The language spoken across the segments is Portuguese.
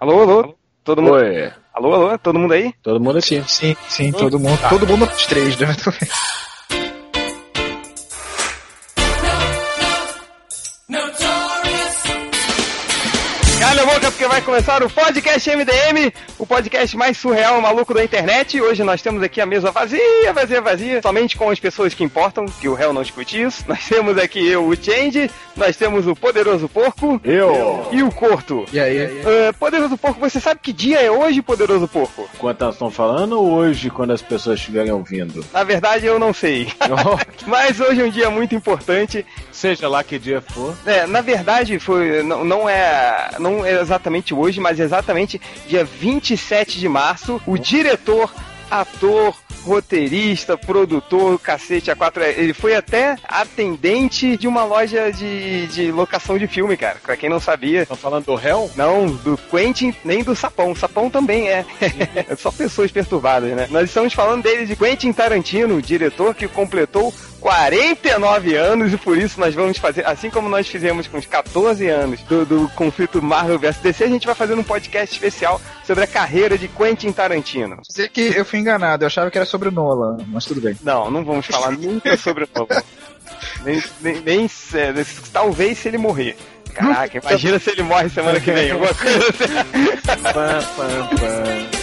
Alô, alô? Todo mundo. Oi. Alô, alô? Todo mundo aí? Todo mundo aqui. Sim, sim, todo mundo. Todo mundo os três, né? vai começar o podcast MDM, o podcast mais surreal maluco da internet. Hoje nós temos aqui a mesa vazia, vazia, vazia, somente com as pessoas que importam, que o réu não discute isso. Nós temos aqui eu, o Change, nós temos o Poderoso Porco Eu. e o Corto. E aí? Ah, Poderoso Porco, você sabe que dia é hoje, Poderoso Porco? Quanto elas estão falando ou hoje, quando as pessoas estiverem ouvindo? Na verdade, eu não sei. Mas hoje é um dia muito importante. Seja lá que dia for. É, na verdade, foi, não, não é não é exatamente hoje, mas exatamente dia 27 de março, o diretor, ator, roteirista, produtor, cacete, a quatro, ele foi até atendente de uma loja de, de locação de filme, cara. Pra quem não sabia. Estão falando do réu? Não, do Quentin, nem do Sapão. Sapão também é. é só pessoas perturbadas, né? Nós estamos falando dele de Quentin Tarantino, o diretor que completou 49 anos e por isso nós vamos fazer, assim como nós fizemos com os 14 anos do, do conflito Marvel vs DC, a gente vai fazer um podcast especial sobre a carreira de Quentin Tarantino. Dizer que eu fui enganado, eu achava que era sobre o Nolan, mas tudo bem. Não, não vamos falar nunca sobre o Nolan. Nem, nem, nem se- talvez se ele morrer. Caraca, imagina se ele morre semana que vem. alguma coisa assim.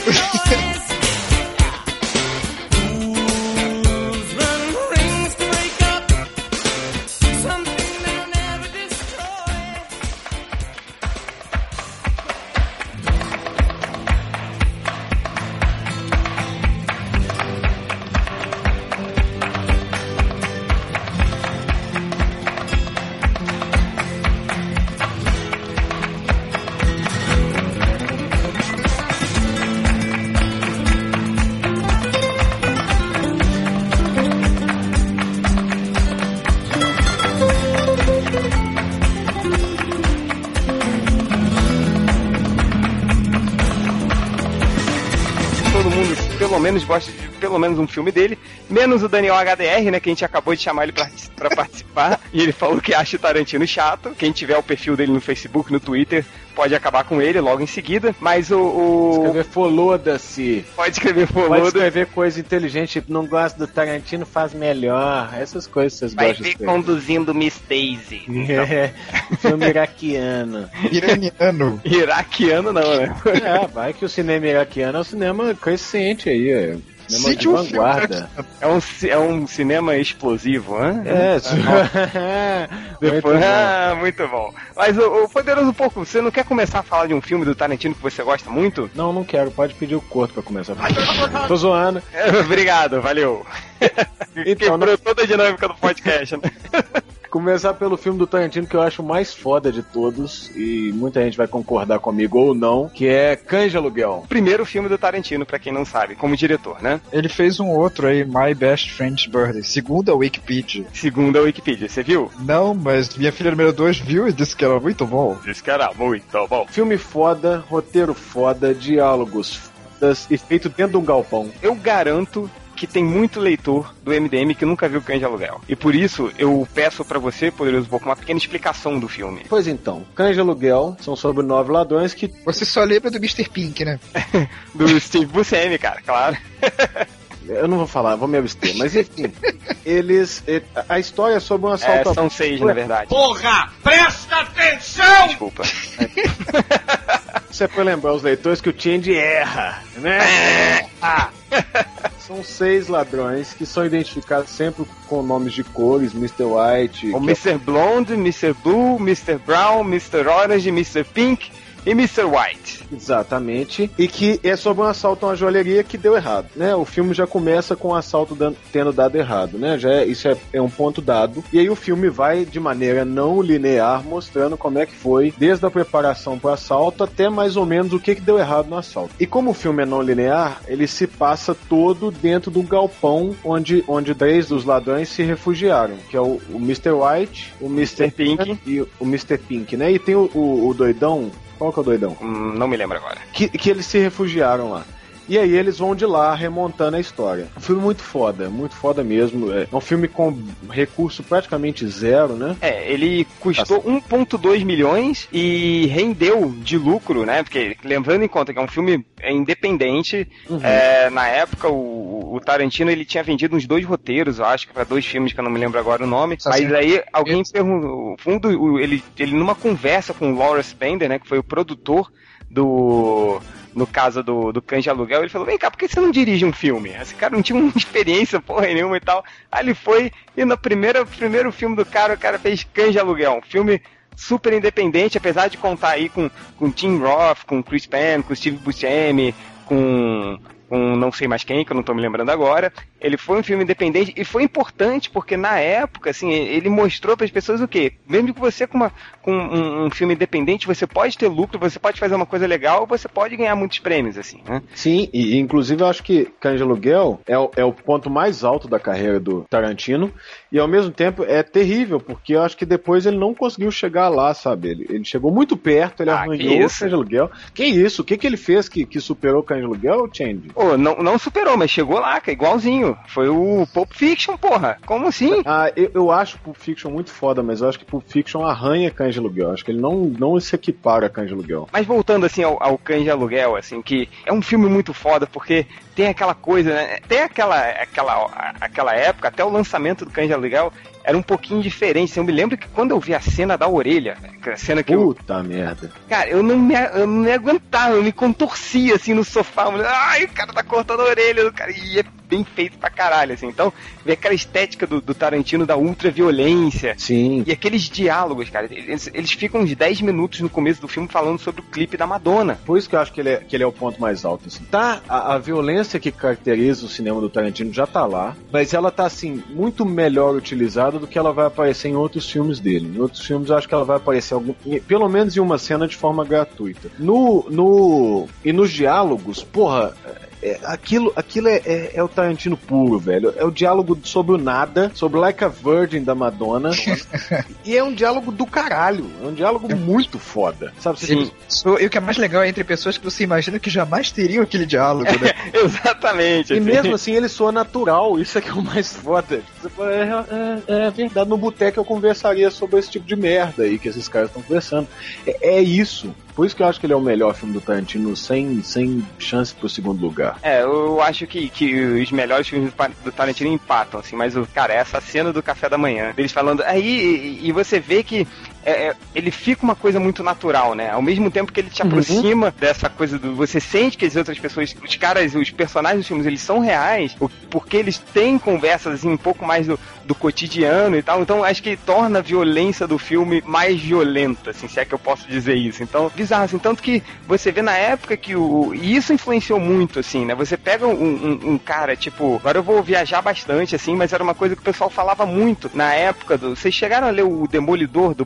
Menos gosta de pelo menos um filme dele, menos o Daniel HDR, né, que a gente acabou de chamar ele pra, pra participar, e ele falou que acha o Tarantino chato. Quem tiver o perfil dele no Facebook, no Twitter, pode acabar com ele logo em seguida, mas o... o... Escrever foloda-se. Pode escrever Pode Foloda. escrever coisa inteligente, tipo, não gosta do Tarantino, faz melhor. Essas coisas vocês Vai gostam de ver conduzindo Miss Daisy. É, filme iraquiano. Iraniano. Iraquiano não, né? É, vai que o cinema iraquiano é um cinema crescente aí, é. Cinema de Cite um filme vanguarda. É um, ci- é um cinema explosivo, hã? É, Depois, Muito bom. ah, muito bom. Mas o, o Poderoso Porco, você não quer começar a falar de um filme do Tarantino que você gosta muito? Não, não quero. Pode pedir o corto pra começar. Tô zoando. É, Obrigado, valeu. Então, Quebrou toda a dinâmica do podcast, né? Começar pelo filme do Tarantino que eu acho mais foda de todos e muita gente vai concordar comigo ou não, que é Cães de Aluguel. Primeiro filme do Tarantino, pra quem não sabe, como diretor, né? Ele fez um outro aí, My Best Friend's Birthday, segundo a Wikipedia. Segundo a Wikipedia, você viu? Não, mas minha filha número 2 viu e disse que era muito bom. Disse que era muito bom. Filme foda, roteiro foda, diálogos fodas e feito dentro de um galpão. Eu garanto que tem muito leitor do MDM que nunca viu Cães de Aluguel. E por isso eu peço pra você, Poderoso Porco, uma pequena explicação do filme. Pois então, Cães de Aluguel são sobre nove ladrões que Você só lembra do Mr. Pink, né? Do Steve Buscemi, cara, claro. eu não vou falar, vou me abster, mas enfim, eles a história é sobre um É, assalto a são seis, na verdade. Porra, presta atenção! Desculpa. Você foi lembrar os leitores que o Change erra, né? Ah. São seis ladrões que são identificados sempre com nomes de cores, Mr. White. O que é- Mr. Blonde, Mr. Blue, Mr. Brown, Mr. Orange, Mr. Pink e Mr. White. Exatamente. E que é sobre um assalto a uma joalheria que deu errado, né? O filme já começa com o assalto dan- tendo dado errado, né? Já é- isso é, é um ponto dado. E aí o filme vai de maneira não linear mostrando como é que foi desde a preparação para o assalto até mais ou menos o que, que deu errado no assalto. E como o filme é não linear, ele se passa todo dentro do galpão onde, onde três dos ladrões se refugiaram, que é o, o Mr. White, o Mr. Pink. e o Mr. Pink, né? E tem o, o, o doidão. Qual que é o doidão? Hum, não me lembro agora. que, que eles se refugiaram lá. E aí eles vão de lá remontando a história. Um filme muito foda, muito foda mesmo. É um filme com recurso praticamente zero, né? É, ele custou 1,2 milhões e rendeu de lucro, né? Porque lembrando em conta que é um filme independente, uhum. é, na época o, o, Tarantino ele tinha vendido uns dois roteiros, eu acho, para dois filmes que eu não me lembro agora o nome. Mas aí alguém perguntou, fundo, ele, ele numa conversa com o Lawrence Bender, né, que foi o produtor do no caso do, do Cães de Aluguel, ele falou: Vem cá, por que você não dirige um filme? Esse cara não tinha uma experiência porra nenhuma e tal. Aí ele foi, e no primeiro, primeiro filme do cara, o cara fez Cães de Aluguel, um filme super independente, apesar de contar aí com, com Tim Roth, com Chris Penn, com Steve Buscemi, com com não sei mais quem, que eu não estou me lembrando agora. Ele foi um filme independente e foi importante porque na época, assim, ele mostrou para as pessoas o quê? Mesmo que você com, uma, com um, um, filme independente, você pode ter lucro, você pode fazer uma coisa legal, você pode ganhar muitos prêmios, assim, né? Sim, e inclusive eu acho que Cães de Aluguel é, o, é o ponto mais alto da carreira do Tarantino e ao mesmo tempo é terrível, porque eu acho que depois ele não conseguiu chegar lá, sabe? Ele, ele chegou muito perto, ele ah, arranjou o Cães de Aluguel. Que isso? O que, que ele fez que, que superou o Cães de Aluguel, Change? Oh, não, não superou, mas chegou lá, que é igualzinho. Foi o Pulp Fiction, porra. Como assim? Ah, eu, eu acho Pulp Fiction muito foda, mas eu acho que Pulp Fiction arranha Cães de Aluguel. Acho que ele não, não se equipara a Cães de Aluguel. Mas voltando, assim, ao, ao Cães de Aluguel, assim, que é um filme muito foda, porque tem aquela coisa, né? Tem aquela, aquela, aquela época, até o lançamento do Cães de Aluguel, era um pouquinho diferente. Eu me lembro que quando eu vi a cena da orelha, a cena que Puta eu... merda. Cara, eu não, me, eu não me aguentava, eu me contorcia assim no sofá. Ai, o cara tá cortando a orelha cara. E é bem feito pra caralho, assim. Então, vê aquela estética do, do Tarantino da ultraviolência. Sim. E aqueles diálogos, cara. Eles, eles ficam uns 10 minutos no começo do filme falando sobre o clipe da Madonna. Por isso que eu acho que ele é, que ele é o ponto mais alto, assim. Tá, a, a violência que caracteriza o cinema do Tarantino já tá lá, mas ela tá, assim, muito melhor utilizada do que ela vai aparecer em outros filmes dele. Em outros filmes eu acho que ela vai aparecer algum, pelo menos em uma cena de forma gratuita. No, no e nos diálogos, porra, é, aquilo, aquilo é, é, é, o Tarantino puro, velho. É o diálogo sobre o nada, sobre Like a Virgin da Madonna. e é um diálogo do caralho. É um diálogo muito foda. Sabe? Sim. E o que é mais legal é entre pessoas que você imagina que jamais teriam aquele diálogo, né? exatamente. E assim. mesmo assim ele soa natural. Isso é que é o mais foda. É, é, é verdade. No boteco eu conversaria sobre esse tipo de merda aí que esses caras estão conversando. É, é isso. Por isso que eu acho que ele é o melhor filme do Tarantino, sem, sem chance pro segundo lugar. É, eu acho que, que os melhores filmes do Tarantino empatam, assim, mas, o cara, essa cena do café da manhã, eles falando. Aí, e, e você vê que é, é, ele fica uma coisa muito natural, né? Ao mesmo tempo que ele te uhum. aproxima uhum. dessa coisa do. Você sente que as outras pessoas, os caras, os personagens dos filmes, eles são reais, porque eles têm conversas assim, um pouco mais do, do cotidiano e tal. Então acho que torna a violência do filme mais violenta, assim, se é que eu posso dizer isso. Então, bizarro, assim, tanto que você vê na época que o. E isso influenciou muito, assim, né? Você pega um, um, um cara, tipo, agora eu vou viajar bastante, assim, mas era uma coisa que o pessoal falava muito na época do. Vocês chegaram a ler o Demolidor do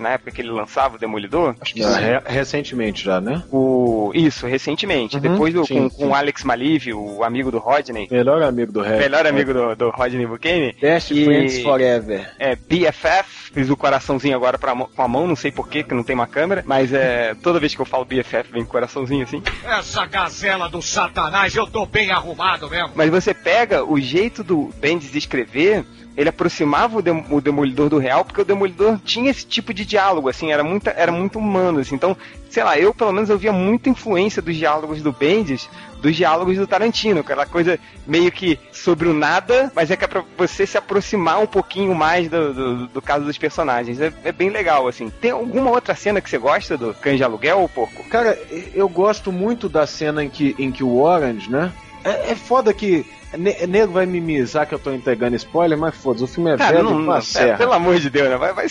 Na época que ele lançava o Demolidor? Acho que re recentemente já, né? O... Isso, recentemente. Uhum, Depois do, sim, com, sim. com o Alex Maliv, o amigo do Rodney. Melhor amigo do Red. Melhor amigo do, do Rodney Buchanan. Best e... Friends Forever. É, BFF. Fiz o coraçãozinho agora pra, com a mão, não sei porquê, que não tem uma câmera, mas é, toda vez que eu falo BFF vem coraçãozinho assim. Essa gazela do satanás, eu tô bem arrumado mesmo. Mas você pega o jeito do Bendis escrever ele aproximava o, dem o, Demolidor do real, porque o Demolidor tinha esse tipo de diálogo, assim, era, muita, era muito humano, assim. Então, sei lá, eu pelo menos eu via muita influência dos diálogos do Bendis, dos diálogos do Tarantino, aquela coisa meio que sobre o nada, mas é que é pra você se aproximar um pouquinho mais do, do, do caso dos personagens. É, é, bem legal, assim. Tem alguma outra cena que você gosta do Cães de Aluguel ou Porco? Cara, eu gosto muito da cena em que, em que o Orange, né? É, é foda que Nego vai mimizar que eu tô entregando spoiler, mas foda-se, o filme é Cara, velho não, é, Pelo amor de Deus, né? Vai, vai...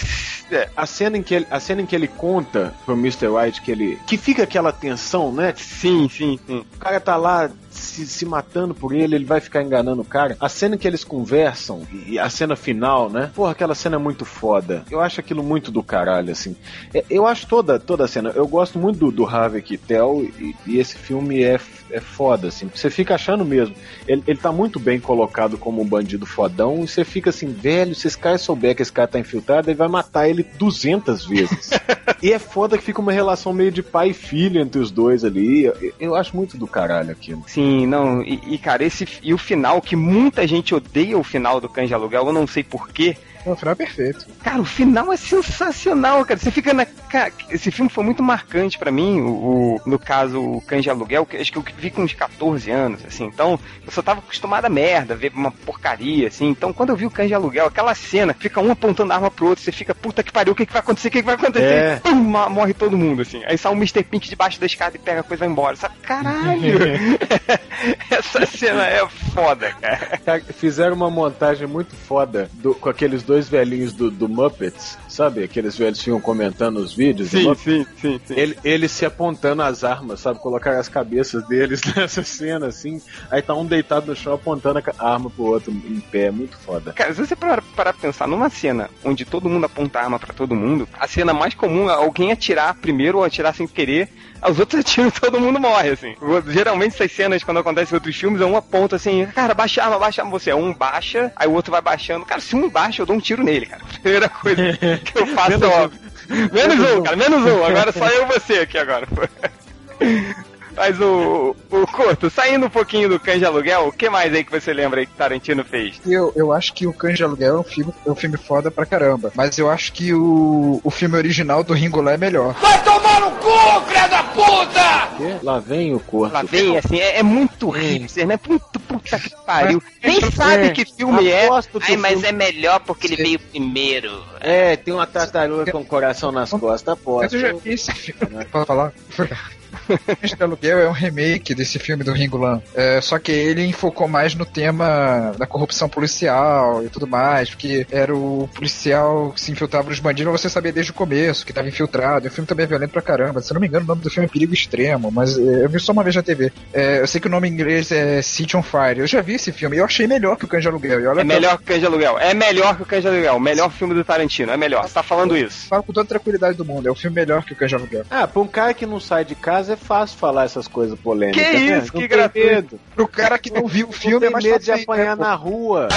É. A, cena em que ele, a cena em que ele conta pro Mr. White que ele. que fica aquela tensão, né? Sim, sim, sim. O cara tá lá se, se matando por ele, ele vai ficar enganando o cara. A cena que eles conversam e a cena final, né? Porra, aquela cena é muito foda. Eu acho aquilo muito do caralho, assim. É, eu acho toda, toda a cena. Eu gosto muito do, do Harvey Keitel e, e esse filme é, é foda, assim. Você fica achando mesmo. Ele, ele tá muito bem colocado como um bandido fodão e você fica assim, velho, se esse cara souber que esse cara tá infiltrado, ele vai matar ele ele 200 vezes. e é foda que fica uma relação meio de pai e filho entre os dois ali. Eu, eu acho muito do caralho aquilo. Sim, não, e, e, cara, esse e o final, que muita gente odeia o final do Cães Aluguel, eu não sei porquê. O final é perfeito. Cara, o final é sensacional, cara. Você fica na. Esse filme foi muito marcante para mim, o, o, no caso, o Cães de Aluguel, que acho que eu vi com uns 14 anos, assim. Então, eu só tava acostumado a merda, ver uma porcaria, assim. Então, quando eu vi o Cães de Aluguel, aquela cena, fica um apontando a arma pro outro, você fica, puta que pariu, o que, que vai acontecer? O que, que vai acontecer? É. Pum, morre todo mundo, assim. Aí sai um Mr. Pink debaixo da escada e pega a coisa e vai embora. Sabe? Caralho! Essa cena é foda, cara. Fizeram uma montagem muito foda do, com aqueles dois velhinhos do, do Muppets, sabe? Aqueles velhos ficam comentando os vídeos. Sim, sim, sim, sim. Ele, eles se apontando as armas, sabe? Colocar as cabeças deles nessa cena, assim. Aí tá um deitado no chão apontando a arma pro outro em pé. É muito foda. Cara, se você parar para pensar numa cena onde todo mundo aponta a arma para todo mundo, a cena mais comum é alguém atirar primeiro ou atirar sem querer os outros atiram e todo mundo morre, assim. Geralmente essas cenas, quando acontecem em outros filmes, é um aponta assim, cara, baixa arma, baixa arma. Você é um baixa, aí o outro vai baixando. Cara, se um baixa, eu dou um tiro nele, cara. Primeira coisa que eu faço óbvio. Menos um, cara, menos um. Agora só eu e você aqui agora. Mas o, o Corto, saindo um pouquinho do Cães de Aluguel, o que mais aí que você lembra aí que Tarantino fez? Eu, eu acho que o Cães de Aluguel é um filme, é um filme foda pra caramba. Mas eu acho que o, o filme original do Ringo Lá é melhor. Vai tomar no cu, filha da puta! Lá vem o Corto. Lá vem, assim, é, é muito hipster, né? Puta, puta que pariu. Nem sabe que filme é. Ai, mas filme... é melhor porque ele veio primeiro. É, tem uma tartaruga com o coração nas costas, pô. Mas eu já vi esse filme, né? Pode falar? De Aluguel é um remake desse filme do Ringo Lam. É, só que ele enfocou mais no tema da corrupção policial e tudo mais, porque era o policial que se infiltrava nos bandidos, você sabia desde o começo que estava infiltrado. E o filme também é violento pra caramba. Se eu não me engano, o nome do filme é Perigo Extremo, mas é, eu vi só uma vez na TV. É, eu sei que o nome em inglês é City on Fire. Eu já vi esse filme e eu achei melhor que o Cães de Aluguel. é melhor que o Cães de Aluguel. É melhor que o Cães de Aluguel. O melhor filme do Tarantino. É melhor. Você tá falando isso. Falo com toda a tranquilidade do mundo. É o filme melhor que o Cães de Aluguel. Ah, pra um cara que não sai de casa é fácil falar essas coisas polêmicas. Que né? isso, que gratuito. Pro cara que não viu o filme, não tem é medo de apanhar na rua.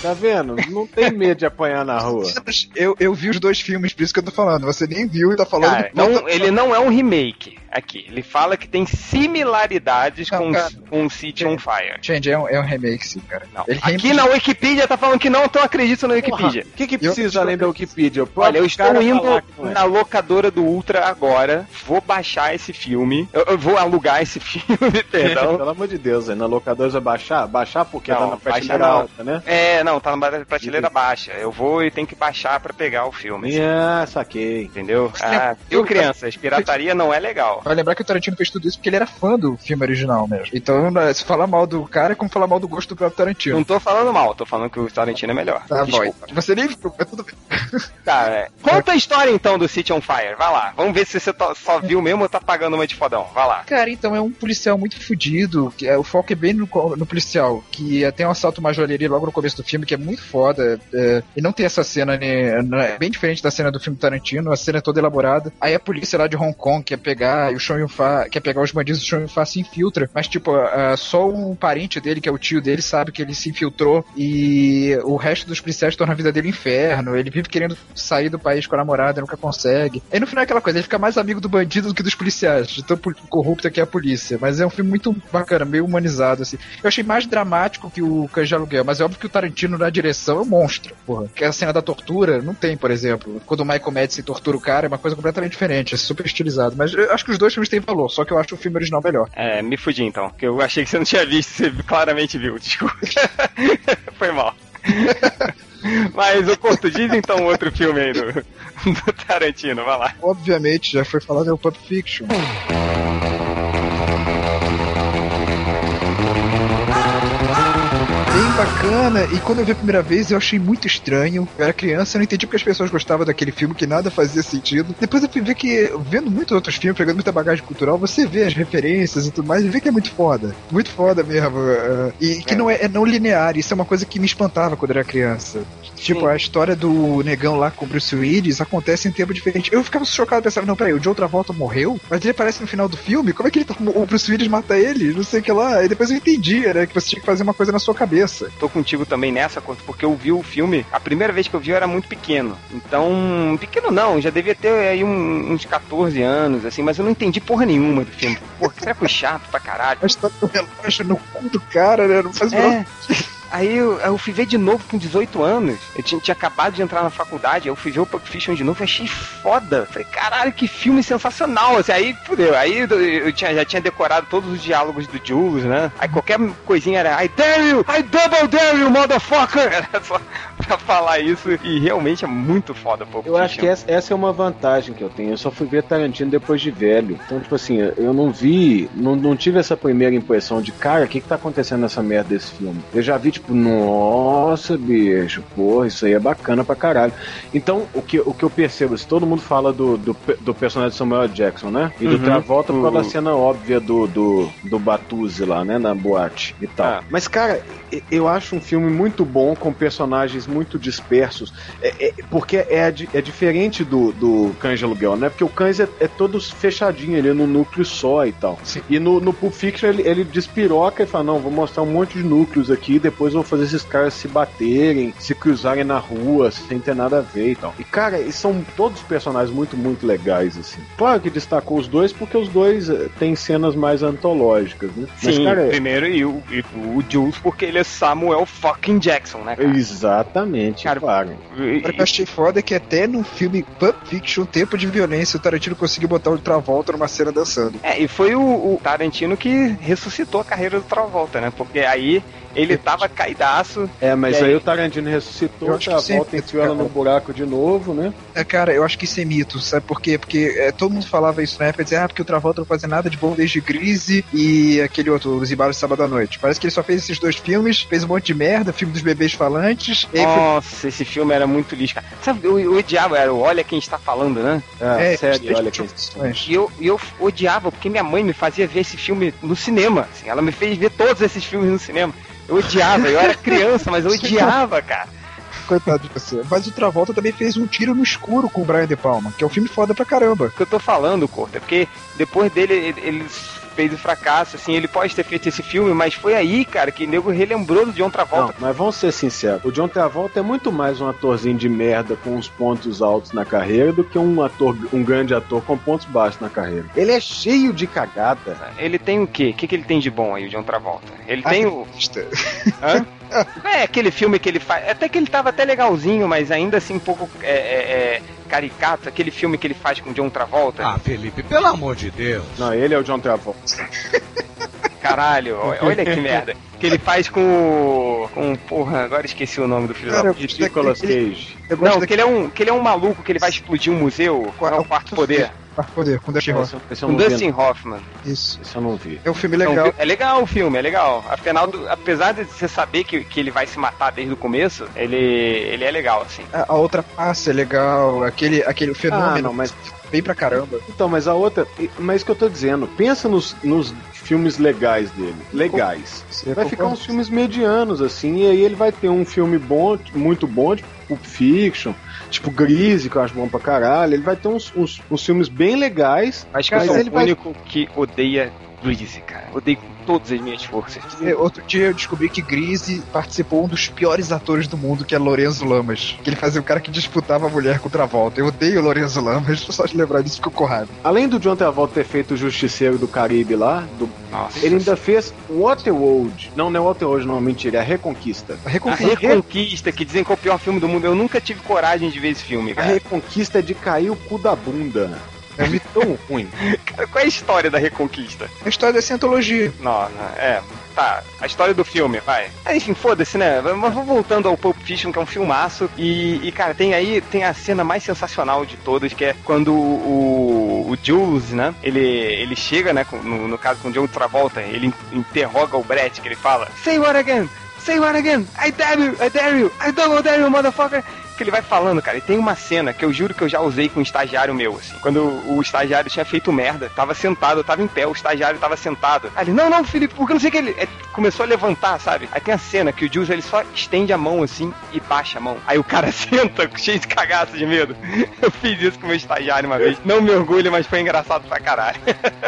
Tá vendo? Não tem medo de apanhar na rua. Eu, eu vi os dois filmes, por isso que eu tô falando. Você nem viu e tá falando. Cara, não, ele não é um remake aqui. Ele fala que tem similaridades não, com, cara, com City on Fire. Change é um, é um remake, sim, cara. Não. aqui na Wikipedia tá falando que não, então acredito na Wikipedia. O que, que precisa eu, além da Wikipedia? Olha, eu estou indo na locadora do Ultra agora. Vou baixar esse filme. Eu, eu vou alugar esse filme, perdão. Pelo amor de Deus, aí na locadora vai baixar? Baixar porque não, tá na prateleira alta, né? É, não, tá na prateleira baixa. Eu vou e tenho que baixar pra pegar o filme. Assim. Ah, saquei. Entendeu? Ah, eu, crianças, pirataria não é legal. Vai lembrar que o Tarantino fez tudo isso porque ele era fã do filme original mesmo. Então, né, se falar mal do cara é como falar mal do gosto do próprio Tarantino. Não tô falando mal, tô falando que o Tarantino é melhor. Tá Desculpa. bom. Você nem é tudo bem. Tá, é. Conta a história então do City on Fire. Vai lá. Vamos ver se você tá, só viu mesmo ou tá pagando uma de fodão. Vai lá. Cara, então é um policial muito fudido. Que é, o foco é bem no, no policial. Que é, tem um assalto uma joalheria logo no começo do filme que é muito foda. É, e não tem essa cena, né? É bem diferente da cena do filme Tarantino. A cena é toda elaborada. Aí a polícia lá de Hong Kong quer pegar e o Sean Yun-Fa quer pegar os bandidos do Sean Yun-Fa se infiltra. Mas, tipo, uh, só um parente dele, que é o tio dele, sabe que ele se infiltrou. E o resto dos policiais torna a vida dele um inferno. Ele vive querendo sair do país com a namorada, nunca consegue. Aí no final é aquela coisa, ele fica mais amigo do bandido do que dos policiais, de tão corrupta que é a polícia. Mas é um filme muito bacana, meio humanizado, assim. Eu achei mais dramático que o Cães de Aluguel, mas é óbvio que o Tarantino na direção é um monstro, porra. Que a cena da tortura não tem, por exemplo. Quando o Michael Madsen tortura o cara, é uma coisa completamente diferente, é super estilizado. Mas eu acho que os dois filmes têm valor, só que eu acho o filme original melhor. É, me fudi então, porque eu achei que você não tinha visto, você claramente viu, desculpa. Foi mal. Mas o Corto, diz então outro filme aí do, do Tarantino, vai lá. Obviamente, já foi falado, é o Pulp Fiction. Bacana. E quando eu vi a primeira vez, eu achei muito estranho. Eu era criança, eu não entendi porque as pessoas gostavam daquele filme, que nada fazia sentido. Depois eu fui ver que, vendo muitos outros filmes, pegando muita bagagem cultural, você vê as referências e tudo mais, e vê que é muito foda. Muito foda mesmo. Uh, e que é. não é, é não linear. Isso é uma coisa que me espantava quando eu era criança. Tipo, Sim. a história do negão lá com o Bruce Willis acontece em tempo diferente. Eu ficava chocado, pensava, não, peraí, o de outra volta morreu? Mas ele aparece no final do filme? Como é que ele tá, o Bruce Willis mata ele? Não sei o que lá. E depois eu entendia, né, que você tinha que fazer uma coisa na sua cabeça. Tô contigo também nessa, porque eu vi o filme, a primeira vez que eu vi eu era muito pequeno. Então, pequeno não, já devia ter aí uns 14 anos, assim, mas eu não entendi porra nenhuma do filme. Pô, que treco chato pra caralho. Mas tá com relógio no cu do cara, né? Não faz é. Aí eu, eu, fui ver de novo com 18 anos. Eu tinha, tinha acabado de entrar na faculdade, eu fui ver o Pulp Fiction de novo e achei foda. Falei, caralho, que filme sensacional. Assim, aí, fudeu. Aí eu, eu tinha, já tinha decorado todos os diálogos do Jules, né? Aí qualquer coisinha era I dare you! I double dare you, motherfucker! Era só pra falar isso. E realmente é muito foda, Pulp Eu acho que essa, essa, é uma vantagem que eu tenho. Eu só fui ver Tarantino depois de velho. Então, tipo assim, eu não vi, não, não tive essa primeira impressão de, cara, o que que tá acontecendo nessa merda desse filme? Eu já vi, tipo, tipo, nossa, bicho, porra, isso aí é bacana pra caralho. Então, o que, o que eu percebo, se todo mundo fala do, do, do personagem de Samuel Jackson, né? E do uhum. Travolta por causa da cena óbvia do, do, do Batuzzi lá, né? Na boate e tal. Ah. Mas, cara, eu acho um filme muito bom, com personagens muito dispersos, é, é, porque é, é diferente do, do Cães de Aluguel, né? Porque o Cães é, é todo fechadinho, ele é no núcleo só e tal. Sim. E no, no Pulp Fiction ele, ele despiroca e fala, não, vou mostrar um monte de núcleos aqui, depois vou fazer esses caras se baterem, se cruzarem na rua, sem ter nada a ver e tal. E, cara, e são todos personagens muito, muito legais, assim. Claro que destacou os dois, porque os dois eh, têm cenas mais antológicas, né? Sim, Mas, cara, primeiro e o, e o Jules, porque ele é Samuel fucking Jackson, né, cara? Exatamente, cara. Claro. O que eu achei foda é que até no filme Pulp Fiction, Tempo de Violência, o Tarantino conseguiu botar o Travolta numa cena dançando. É, e foi o, o Tarantino que ressuscitou a carreira do Travolta, né? Porque aí ele tava caidaço. É, mas aí, aí, o Tarantino ressuscitou, a volta enfiou ela no buraco de novo, né? É, cara, eu acho que isso é mito, sabe por quê? Porque é, todo mundo falava isso na época, dizia, ah, porque o Travolta não fazia nada de bom desde Grise e aquele outro, Os Embalos de Sábado à Noite. Parece que ele só fez esses dois filmes, fez um monte de merda, filme dos bebês falantes. Nossa, foi... esse filme era muito lixo, cara. Sabe, eu, eu odiava, era o Olha Quem Está Falando, né? É, é sério, Olha Quem Está Falando. E eu, eu odiava, porque minha mãe me fazia ver esse filme no cinema, assim, ela me fez ver todos esses filmes no cinema. Eu odiava, eu era criança, mas eu odiava, cara. Coitado de você. Mas o Travolta também fez um tiro no escuro com o Brian De Palma, que é um filme foda pra caramba. O que eu tô falando, Corta, é porque depois dele, eles fez o fracasso, assim, ele pode ter feito esse filme, mas foi aí, cara, que o nego relembrou do John Travolta. Não, mas vamos ser sinceros, o John Travolta é muito mais um atorzinho de merda com uns pontos altos na carreira do que um ator, um grande ator com pontos baixos na carreira. Ele é cheio de cagada. Ele tem o quê? O que, que ele tem de bom aí, o John Travolta? Ele tem o... Hã? É, aquele filme que ele faz. Até que ele tava até legalzinho, mas ainda assim um pouco é, é, é caricato, aquele filme que ele faz com John Travolta. Ah, Felipe, pelo amor de Deus. Não, ele é o John Travolta. Caralho, olha que merda. Que ele faz com. com. Porra, agora esqueci o nome do filho Cara, da Nicolas Cage. Não, que ele, é um, que ele é um maluco que ele vai explodir um museu. Qual é o quarto poder? Quarto poder, com Dustin Hoffman. Com Dustin Hoffman. Isso. Isso eu não vi. É um filme legal. É legal o filme, é legal. Afinal, do, apesar de você saber que, que ele vai se matar desde o começo, ele, ele é legal, assim. A, a outra face é legal, aquele, aquele fenômeno. Ah, não, mas bem pra caramba. Então, mas a outra. Mas que eu tô dizendo, pensa nos, nos filmes legais dele. Legais. Você vai ficar uns filmes medianos, assim, e aí ele vai ter um filme bom, muito bom, tipo Pulp Fiction, tipo Grise, que eu acho bom pra caralho. Ele vai ter uns, uns, uns filmes bem legais. Acho que eu sou o único vai... que odeia Grise, cara. Odeio com todas as minhas forças. É, outro dia eu descobri que Grise participou um dos piores atores do mundo, que é Lorenzo Lamas. Que ele fazia o cara que disputava a mulher com o Travolta. Eu odeio o Lorenzo Lamas, só de lembrar disso ficou com raiva. Além do John Travolta ter feito o Justiceiro do Caribe lá, do... ele ainda fez Waterworld. Não, não é Waterworld, não, mentira, é a Reconquista. A Reconquista, a Reconquista que dizem que é o pior filme do mundo. Eu nunca tive coragem de ver esse filme, cara. A Reconquista é de cair o cu da bunda. É um tão ruim. Cara, qual é a história da Reconquista? A história dessa antologia. Não, não, é. Tá, a história do filme, vai. É, enfim, foda-se, né? Mas vou voltando ao Pulp Fiction, que é um filmaço. E, e, cara, tem aí tem a cena mais sensacional de todas, que é quando o, o Jules, né? Ele, ele chega, né? No, no caso com o John Travolta, ele interroga o Brett, que ele fala: Say what again? Say what again? I dare you, I dare you, I double dare you, motherfucker que ele vai falando, cara. E tem uma cena que eu juro que eu já usei com um estagiário meu, assim. Quando o estagiário tinha feito merda, tava sentado, eu tava em pé, o estagiário tava sentado. Aí ele, não, não, Felipe, porque não sei o que ele. É, começou a levantar, sabe? Aí tem a cena que o Jules ele só estende a mão assim e baixa a mão. Aí o cara senta, cheio de cagaço de medo. Eu fiz isso com o meu estagiário uma vez. Não me orgulho, mas foi engraçado pra caralho.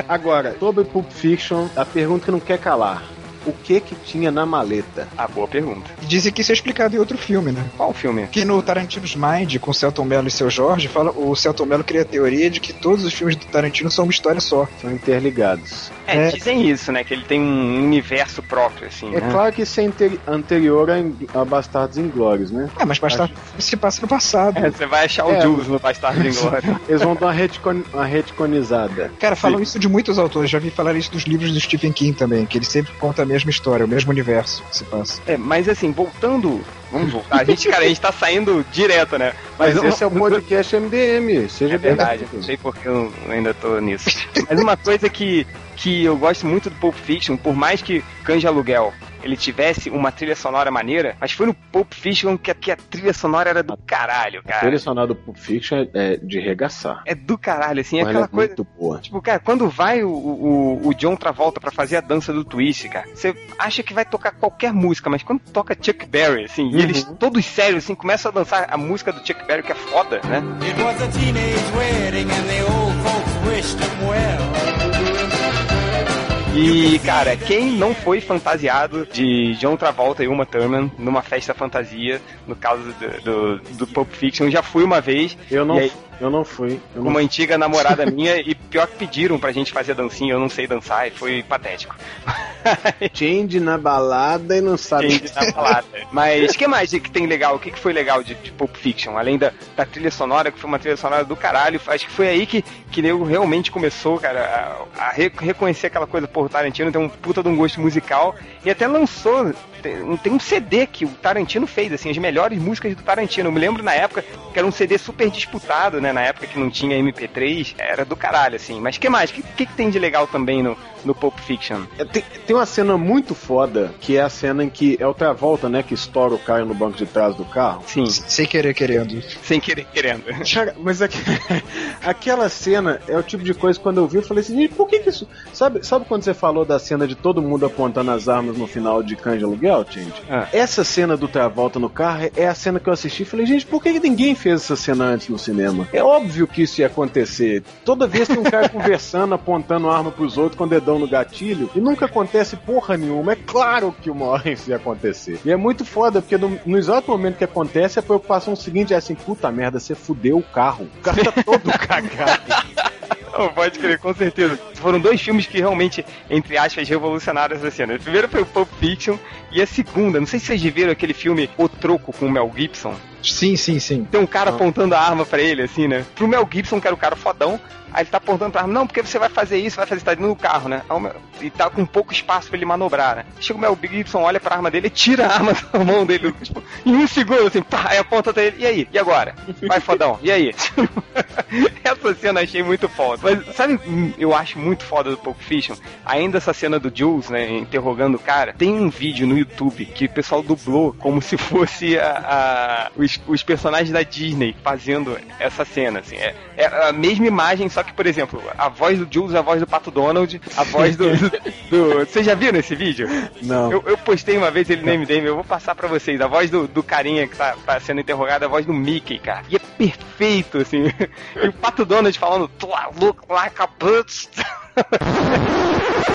Agora, sobre Pulp Fiction, a pergunta que não quer calar. O que que tinha na maleta? Ah, boa pergunta. Dizem que isso é explicado em outro filme, né? Qual filme? Que no Tarantino's Mind, com o Celton Mello e seu Jorge, fala, o Celton Mello cria a teoria de que todos os filmes do Tarantino são uma história só. São interligados. É, É. dizem isso, né? Que ele tem um universo próprio, assim. É né? claro que isso é anteri- anterior a, a Bastardos Inglórios, né? É, mas bastante se passa no passado. É, você vai achar o É. Jules no Bastardo de Glória. Eles vão dar uma, retcon, uma retconizada. Cara, falam isso de muitos autores. Já vi falar isso dos livros do Stephen King também, que ele sempre conta a mesma história, o mesmo universo que se passa. É, mas assim, voltando. Vamos voltar. A gente, cara, a gente tá saindo direto, né? Mas eu- esse é o podcast MDM, seja É verdade, bem- não sei porque eu ainda tô nisso. Mas uma coisa que, que eu gosto muito do Pulp Fiction, por mais que Canja Aluguel ele tivesse uma trilha sonora maneira, mas foi no Pulp Fiction que a, que a trilha sonora era do caralho, A cara. trilha sonora do Pulp Fiction é- é de regaçar. É do caralho, assim, é Mas ela aquela é coisa. muito boa. Tipo, cara, quando vai o, o, o John Travolta pra fazer a dança do twist, cara, você acha que vai tocar qualquer música, mas quando toca Chuck Berry, assim, e eles todos sérios, assim, começam a dançar a música do Chuck Berry, que é foda, né? It was a teenage wedding and the old folks wished him well. E, cara, quem não foi fantasiado de John Travolta e Uma Thurman numa festa fantasia, no caso do, do, do Pulp Fiction, já fui uma vez. Eu não, aí, eu não fui. Eu com não uma antiga namorada minha, e pior que pediram pra gente fazer dancinha, eu não sei dançar, e foi patético. change na balada e não sabe. Change na balada. Mas o que mais que tem legal? O que, que foi legal de, de Pulp Fiction? Além da, da trilha sonora, que foi uma trilha sonora do caralho, acho que foi aí que, que nego realmente começou, cara, a, a re- reconhecer aquela coisa, pô, o Tarantino tem um puta de um gosto musical e até lançou. Tem, tem um CD que o Tarantino fez, assim, as melhores músicas do Tarantino. Eu me lembro na época que era um CD super disputado, né? Na época que não tinha MP3, era do caralho, assim. Mas o que mais? O que, que, que tem de legal também no, no Pulp Fiction? É, Tem, tem uma cena muito foda, que é a cena em que é o Travolta, né, que estoura o cara no banco de trás do carro. Sim, Sem querer, querendo. sem querer querendo. Mas aque- aquela cena é o tipo de coisa que quando eu vi, eu falei assim, gente, por que, que isso. Sabe, sabe quando você falou da cena de todo mundo apontando as armas no final de Cães de Aluguel, gente? Ah. Essa cena do Travolta no carro é a cena que eu assisti e falei, gente, por que, que ninguém fez essa cena antes no cinema? É óbvio que isso ia acontecer. Toda vez tem um cara conversando, apontando arma pros outros com o dedão no gatilho, e nunca acontece porra nenhuma. É claro que uma hora isso ia acontecer. E é muito foda, porque no, no exato momento que acontece, a preocupação seguinte é assim, puta merda, você fudeu o carro. O carro tá todo cagado. Não, pode crer, com certeza. Foram dois filmes que realmente, entre aspas, revolucionaram essa cena. O primeiro foi o Pulp Fiction e a segunda, não sei se vocês viram aquele filme O Troco com o Mel Gibson. Sim, sim, sim. Tem um cara apontando a arma pra ele, assim, né? Pro Mel Gibson, que era o cara fodão, aí ele tá apontando pra arma. Não, porque você vai fazer isso, vai fazer isso, tá do carro, né? E tá com pouco espaço pra ele manobrar, né? Chega o Mel Gibson, olha pra arma dele tira a arma da mão dele, tipo, em um segundo, assim, pá, aí aponta pra ele. E aí? E agora? Vai, fodão, e aí? essa cena achei muito foda. Mas sabe, eu acho muito foda do Pulp Fiction? Ainda essa cena do Jules, né, interrogando o cara, tem um vídeo no YouTube que o pessoal dublou como se fosse a, a- os, os personagens da Disney fazendo essa cena, assim. É, é a mesma imagem, só que, por exemplo, a voz do Jules é a voz do Pato Donald, a voz do... do, do- Vocês já viram esse vídeo? Não. Eu, eu postei uma vez ele no MDM, eu vou passar pra vocês. A voz do, do carinha que tá, tá sendo interrogado é a voz do Mickey, cara. E é perfeito, assim. E o Pato Donald falando, "Do I look like a bitch?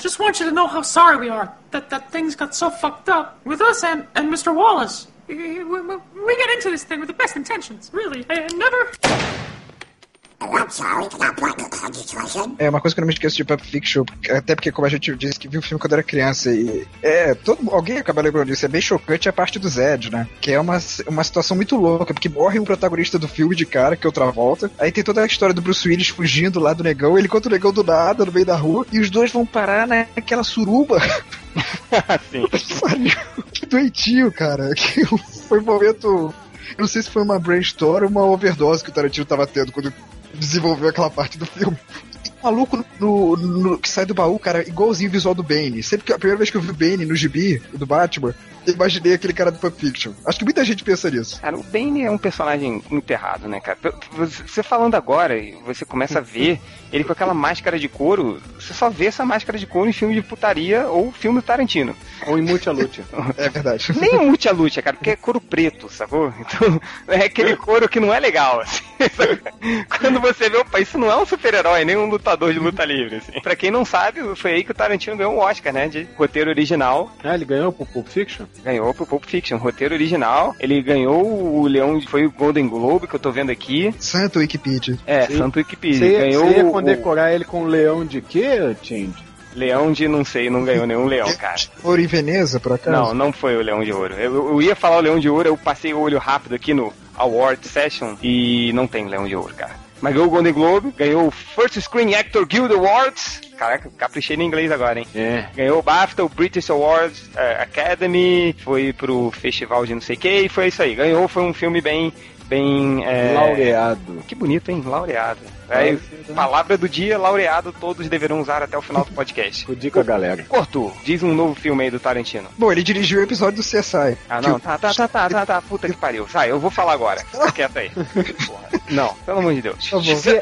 Just want you to know how sorry we are that, that things got so fucked up with us and, and Mr. Wallace. We, we, we get into this thing with the best intentions, really. I never. É uma coisa que eu não me esqueço de Pulp Fiction, até porque, como a gente disse, que viu o filme quando era criança e. É, todo, alguém acaba lembrando disso. É bem chocante a parte do Zed, né? Que é uma, uma situação muito louca, porque morre um protagonista do filme de cara, que é outra volta. Aí tem toda a história do Bruce Willis fugindo lá do negão, ele encontra o negão do nada, no meio da rua, e os dois vão parar naquela suruba. Pariu. Que doentio, cara. Que foi um momento. Eu não sei se foi uma brainstorm ou uma overdose que o Tarantino tava tendo quando desenvolveu aquela parte do filme. Maluco no, no- que sai do baú, cara, igualzinho o visual do Bane. Sempre que a primeira vez que eu vi o Bane no gibi do Batman, imaginei aquele cara do Pulp Fiction. Acho que muita gente pensa nisso. Cara, o Bane é um personagem muito errado, né, cara? Você falando agora, e você começa a ver ele com aquela máscara de couro, você só vê essa máscara de couro em filme de putaria ou filme do Tarantino. Ou em Mucha Lucha. É verdade. Nem o Mucha Lucha, cara, porque é couro preto, sacou? Então, é aquele couro que não é legal, assim. Quando você vê, opa, isso não é um super-herói, nem um lutador de luta livre, assim. Pra quem não sabe, foi aí que o Tarantino ganhou um Oscar, né, de roteiro original. Ah, ele ganhou pro Pulp Fiction? Ganhou pro Pulp Fiction, roteiro original. Ele ganhou o Leão, foi o Golden Globe, que eu tô vendo aqui. Santo Wikipedia. É, Sim. Santo Wikipedia. Você ia, ganhou você ia o- condecorar ele com um leão de quê, Change? Leão de não sei, não ganhou nenhum leão, cara. Ouro em Veneza, por acaso? Não, não foi o Leão de Ouro. Eu, eu ia falar o Leão de Ouro, eu passei o olho rápido aqui no Award Session e não tem Leão de Ouro, cara. Mas ganhou o Golden Globe, ganhou o First Screen Actor Guild Awards. Caraca, caprichei no inglês agora, hein? É. Ganhou o BAFTA, o British Awards eh, Academy, foi pro festival de não sei o que e foi isso aí. Ganhou, foi um filme bem. Bem. eh, Laureado. Que bonito, hein? Laureado. É, palavra do dia, laureado, todos deverão usar até o final do podcast. Fudi com a galera. Corto, diz um novo filme aí do Tarantino. Bom, ele dirigiu o episódio do CSI. Ah, não, o- tá, tá, tá, tá, tá, tá, puta que pariu. Sai, eu vou falar agora. Fica quieto aí. Porra. Não, pelo amor de Deus. C-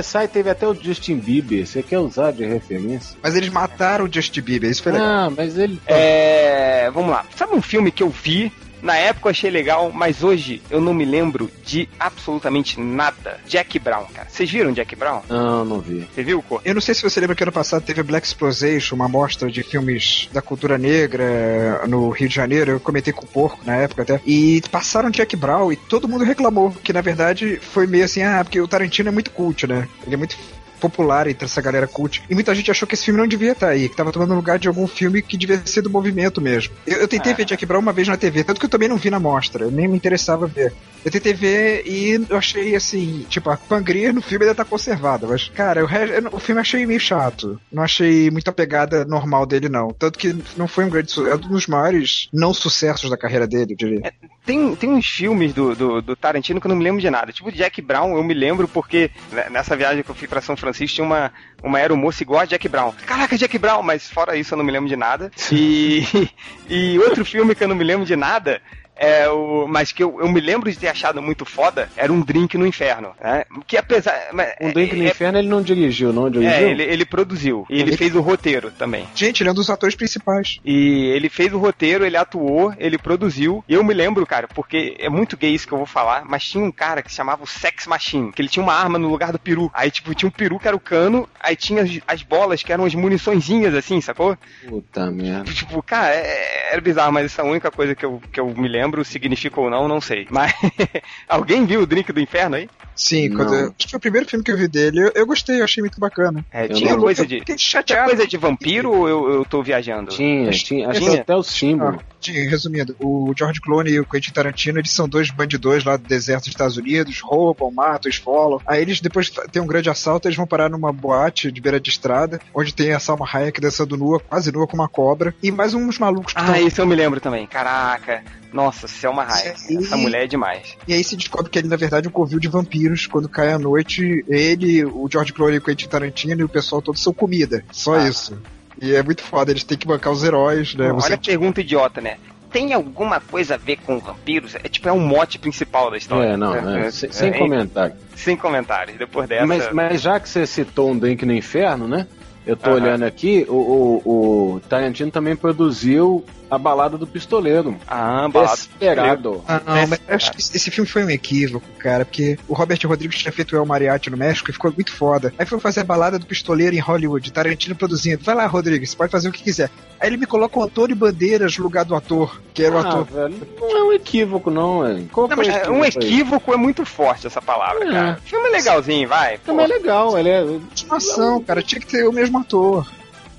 CSI teve até o Justin Bieber. Você quer usar de referência? Mas eles mataram o Justin Bieber, isso foi legal. Ah, mas ele. É, vamos lá. Sabe um filme que eu vi? Na época eu achei legal, mas hoje eu não me lembro de absolutamente nada. Jack Brown, cara. Vocês viram Jack Brown? Não, não vi. Você viu, Cor? Eu não sei se você lembra que ano passado teve a Black Explosion, uma amostra de filmes da cultura negra no Rio de Janeiro. Eu comentei com o Porco na época até. E passaram Jack Brown e todo mundo reclamou. Que na verdade foi meio assim, ah, porque o Tarantino é muito cult, né? Ele é muito popular entre essa galera cult. E muita gente achou que esse filme não devia estar aí, que tava tomando lugar de algum filme que devia ser do movimento mesmo. Eu, eu tentei ver Jack Brown uma vez na TV, tanto que eu também não vi na mostra, eu nem me interessava ver. Eu tentei ver e eu achei assim, tipo, a pangria no filme ainda tá conservada, mas, cara, eu não- o filme eu achei meio chato. Não achei muita pegada normal dele, não. Tanto que não foi um grande sucesso, é um dos maiores não sucessos da carreira dele, eu diria. Tem, tem uns filmes do, do, do Tarantino que eu não me lembro de nada. Tipo Jack Brown, eu me lembro porque né, nessa viagem que eu fui pra São Francisco tinha uma, uma aeromoça igual a Jack Brown. Caraca, Jack Brown! Mas fora isso eu não me lembro de nada. E, e outro filme que eu não me lembro de nada é o, mas que eu, eu me lembro de ter achado muito foda, era um drink no inferno. Né? Que apesar. mas- Um Drink no é, Inferno ele não dirigiu, não dirigiu? é, ele, ele produziu. E ele fez o roteiro também. Gente, ele é um dos atores principais. E ele fez o roteiro, ele atuou, ele produziu. E eu me lembro, cara, porque é muito gay isso que eu vou falar, mas tinha um cara que se chamava o Sex Machine, que ele tinha uma arma no lugar do peru. Aí, tipo, tinha um peru que era o cano, aí tinha as, as bolas que eram as muniçõezinhas, assim, sacou? Puta merda. Tipo, cara, é- era bizarro, mas essa é a única coisa que eu, que eu me lembro, significa ou não, não sei. Mas alguém viu o Drink do Inferno aí? Sim, quando eu- acho que foi o primeiro filme que eu vi dele. Eu, eu gostei, eu achei muito bacana. É, tinha não- coisa eu de. Tinha coisa de vampiro ou eu, eu tô viajando? Tinha, tinha. Acho que Tinha. até o símbolo. Ah, Tinha, resumindo, o George Clooney e o Quentin Tarantino, eles são dois bandidões lá do deserto dos Estados Unidos, roubam, matam, esfolam. Aí eles, depois tem um grande assalto, eles vão parar numa boate de beira de estrada, onde tem a Salma Hayek dançando nua, quase nua com uma cobra, e mais uns malucos que Ah, tão- isso eu me lembro também. Caraca. Nossa, Selma Hayek. Sim. Essa mulher é demais. E aí se descobre que ele, na verdade, é um covil de vampiros. Quando cai a noite, ele, o George Clooney e o Quentin Tarantino e o pessoal todo são comida. Só Ah. isso. E é muito foda, eles têm que bancar os heróis, né? Olha Você- a pergunta idiota, né? Tem alguma coisa a ver com vampiros? É tipo, é um mote principal da história. É, não, É, sem, sem é, comentário. Sem comentários. Depois dessa. Mas, mas já que você citou um Drink no Inferno, né? Eu tô Aham. olhando aqui, o, o, o Tarantino também produziu a balada do pistoleiro. Ah, balada. Desesperado. Ah, não, mas eu acho que esse filme foi um equívoco, cara, porque o Robert Rodrigues tinha feito o El Mariachi no México e ficou muito foda. Aí foi fazer a balada do pistoleiro em Hollywood, Tarantino produzindo. Vai lá, Rodrigues, pode fazer o que quiser. Aí ele me coloca o Antônio Bandeiras no lugar do ator, que era o Ah, ator. velho, não é um equívoco, não, é. Qual Não, mas o é, um equívoco é muito forte essa palavra, É. cara. Filme legalzinho, vai. Também é legal, ele é. Continuação, cara, tinha que ter o mesmo ator.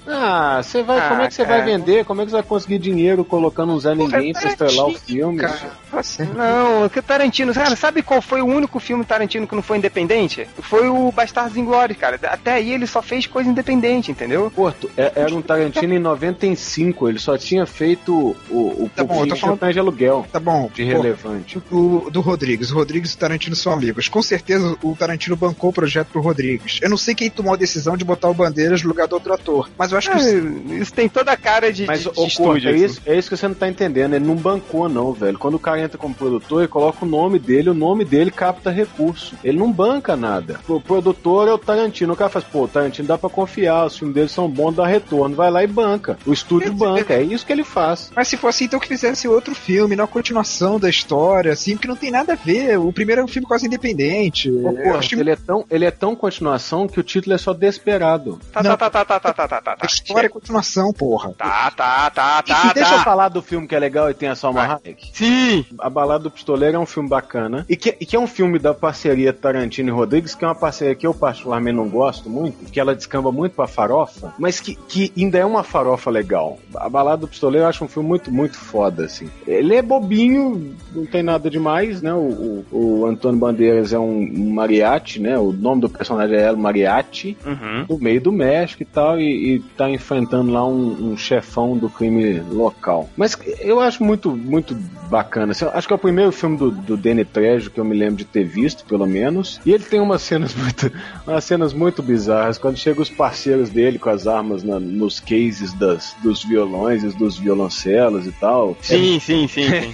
Ah, você vai. Ah, como é que você vai vender? Como é que você vai conseguir dinheiro colocando um Zé Ninguém pra estrelar o filme? Cara, tá. Não, que Tarantino, cara, sabe qual foi o único filme Tarantino que não foi independente? Foi o Bastardos Inglórios, cara. Até aí ele só fez coisa independente, entendeu? Porto, é- era um Tarantino em 95, ele só tinha feito o, o Tá bom, eu tô falando- de aluguel, Tá bom. de pô, relevante. O, do Rodrigues. O Rodrigues e o Tarantino são amigos. Com certeza o Tarantino bancou o projeto pro Rodrigues. Eu não sei quem tomou a decisão de botar o Bandeiras no lugar do outro ator. Mas Mas eu acho que É, isso tem toda a cara de, Mas, de, de estúdio. é isso, é isso que você não tá entendendo. Ele não bancou, não, velho. Quando o cara entra como produtor, ele coloca o nome dele, o nome dele capta recurso. Ele não banca nada. O produtor é o Tarantino. O cara faz, pô, o Tarantino dá pra confiar, os filmes dele são bons, dá retorno. Vai lá e banca. O estúdio banca. É isso que ele faz. Mas se fosse então que fizesse outro filme, não a continuação da história, assim, porque não tem nada a ver. O primeiro é um filme quase independente. Ô, Eu Corta, acho ele, é tão, ele é tão continuação que o título é só Desperado. Tá, Não. tá, tá, tá, tá, tá, tá, tá, a tá. história é continuação, porra. Tá, tá, tá, tá, e deixa eu tá. falar do filme que é legal e tem a Salma Hayek. Sim. A Balada do Pistoleiro é um filme bacana. E que, e que é um filme da parceria Tarantino e Rodrigues, que é uma parceria que eu particularmente não gosto muito, que ela descamba muito pra farofa, mas que, que ainda é uma farofa legal. A Balada do Pistoleiro eu acho um filme muito, muito foda, assim. Ele é bobinho, não tem nada demais, né? O, o, o Antônio Bandeiras é um, mariachi, né? O nome do personagem é El Mariachi Uhum. no meio do México e tal, e, e tá enfrentando lá um, um chefão do crime local. Mas eu acho muito, muito bacana. assim, acho que é o primeiro filme do, do Danny Trejo que eu me lembro de ter visto, pelo menos. E ele tem umas cenas muito, umas cenas muito bizarras. Quando chegam os parceiros dele com as armas na- nos cases das, dos violões e dos violoncelos e tal. Sim, sim, sim, sim.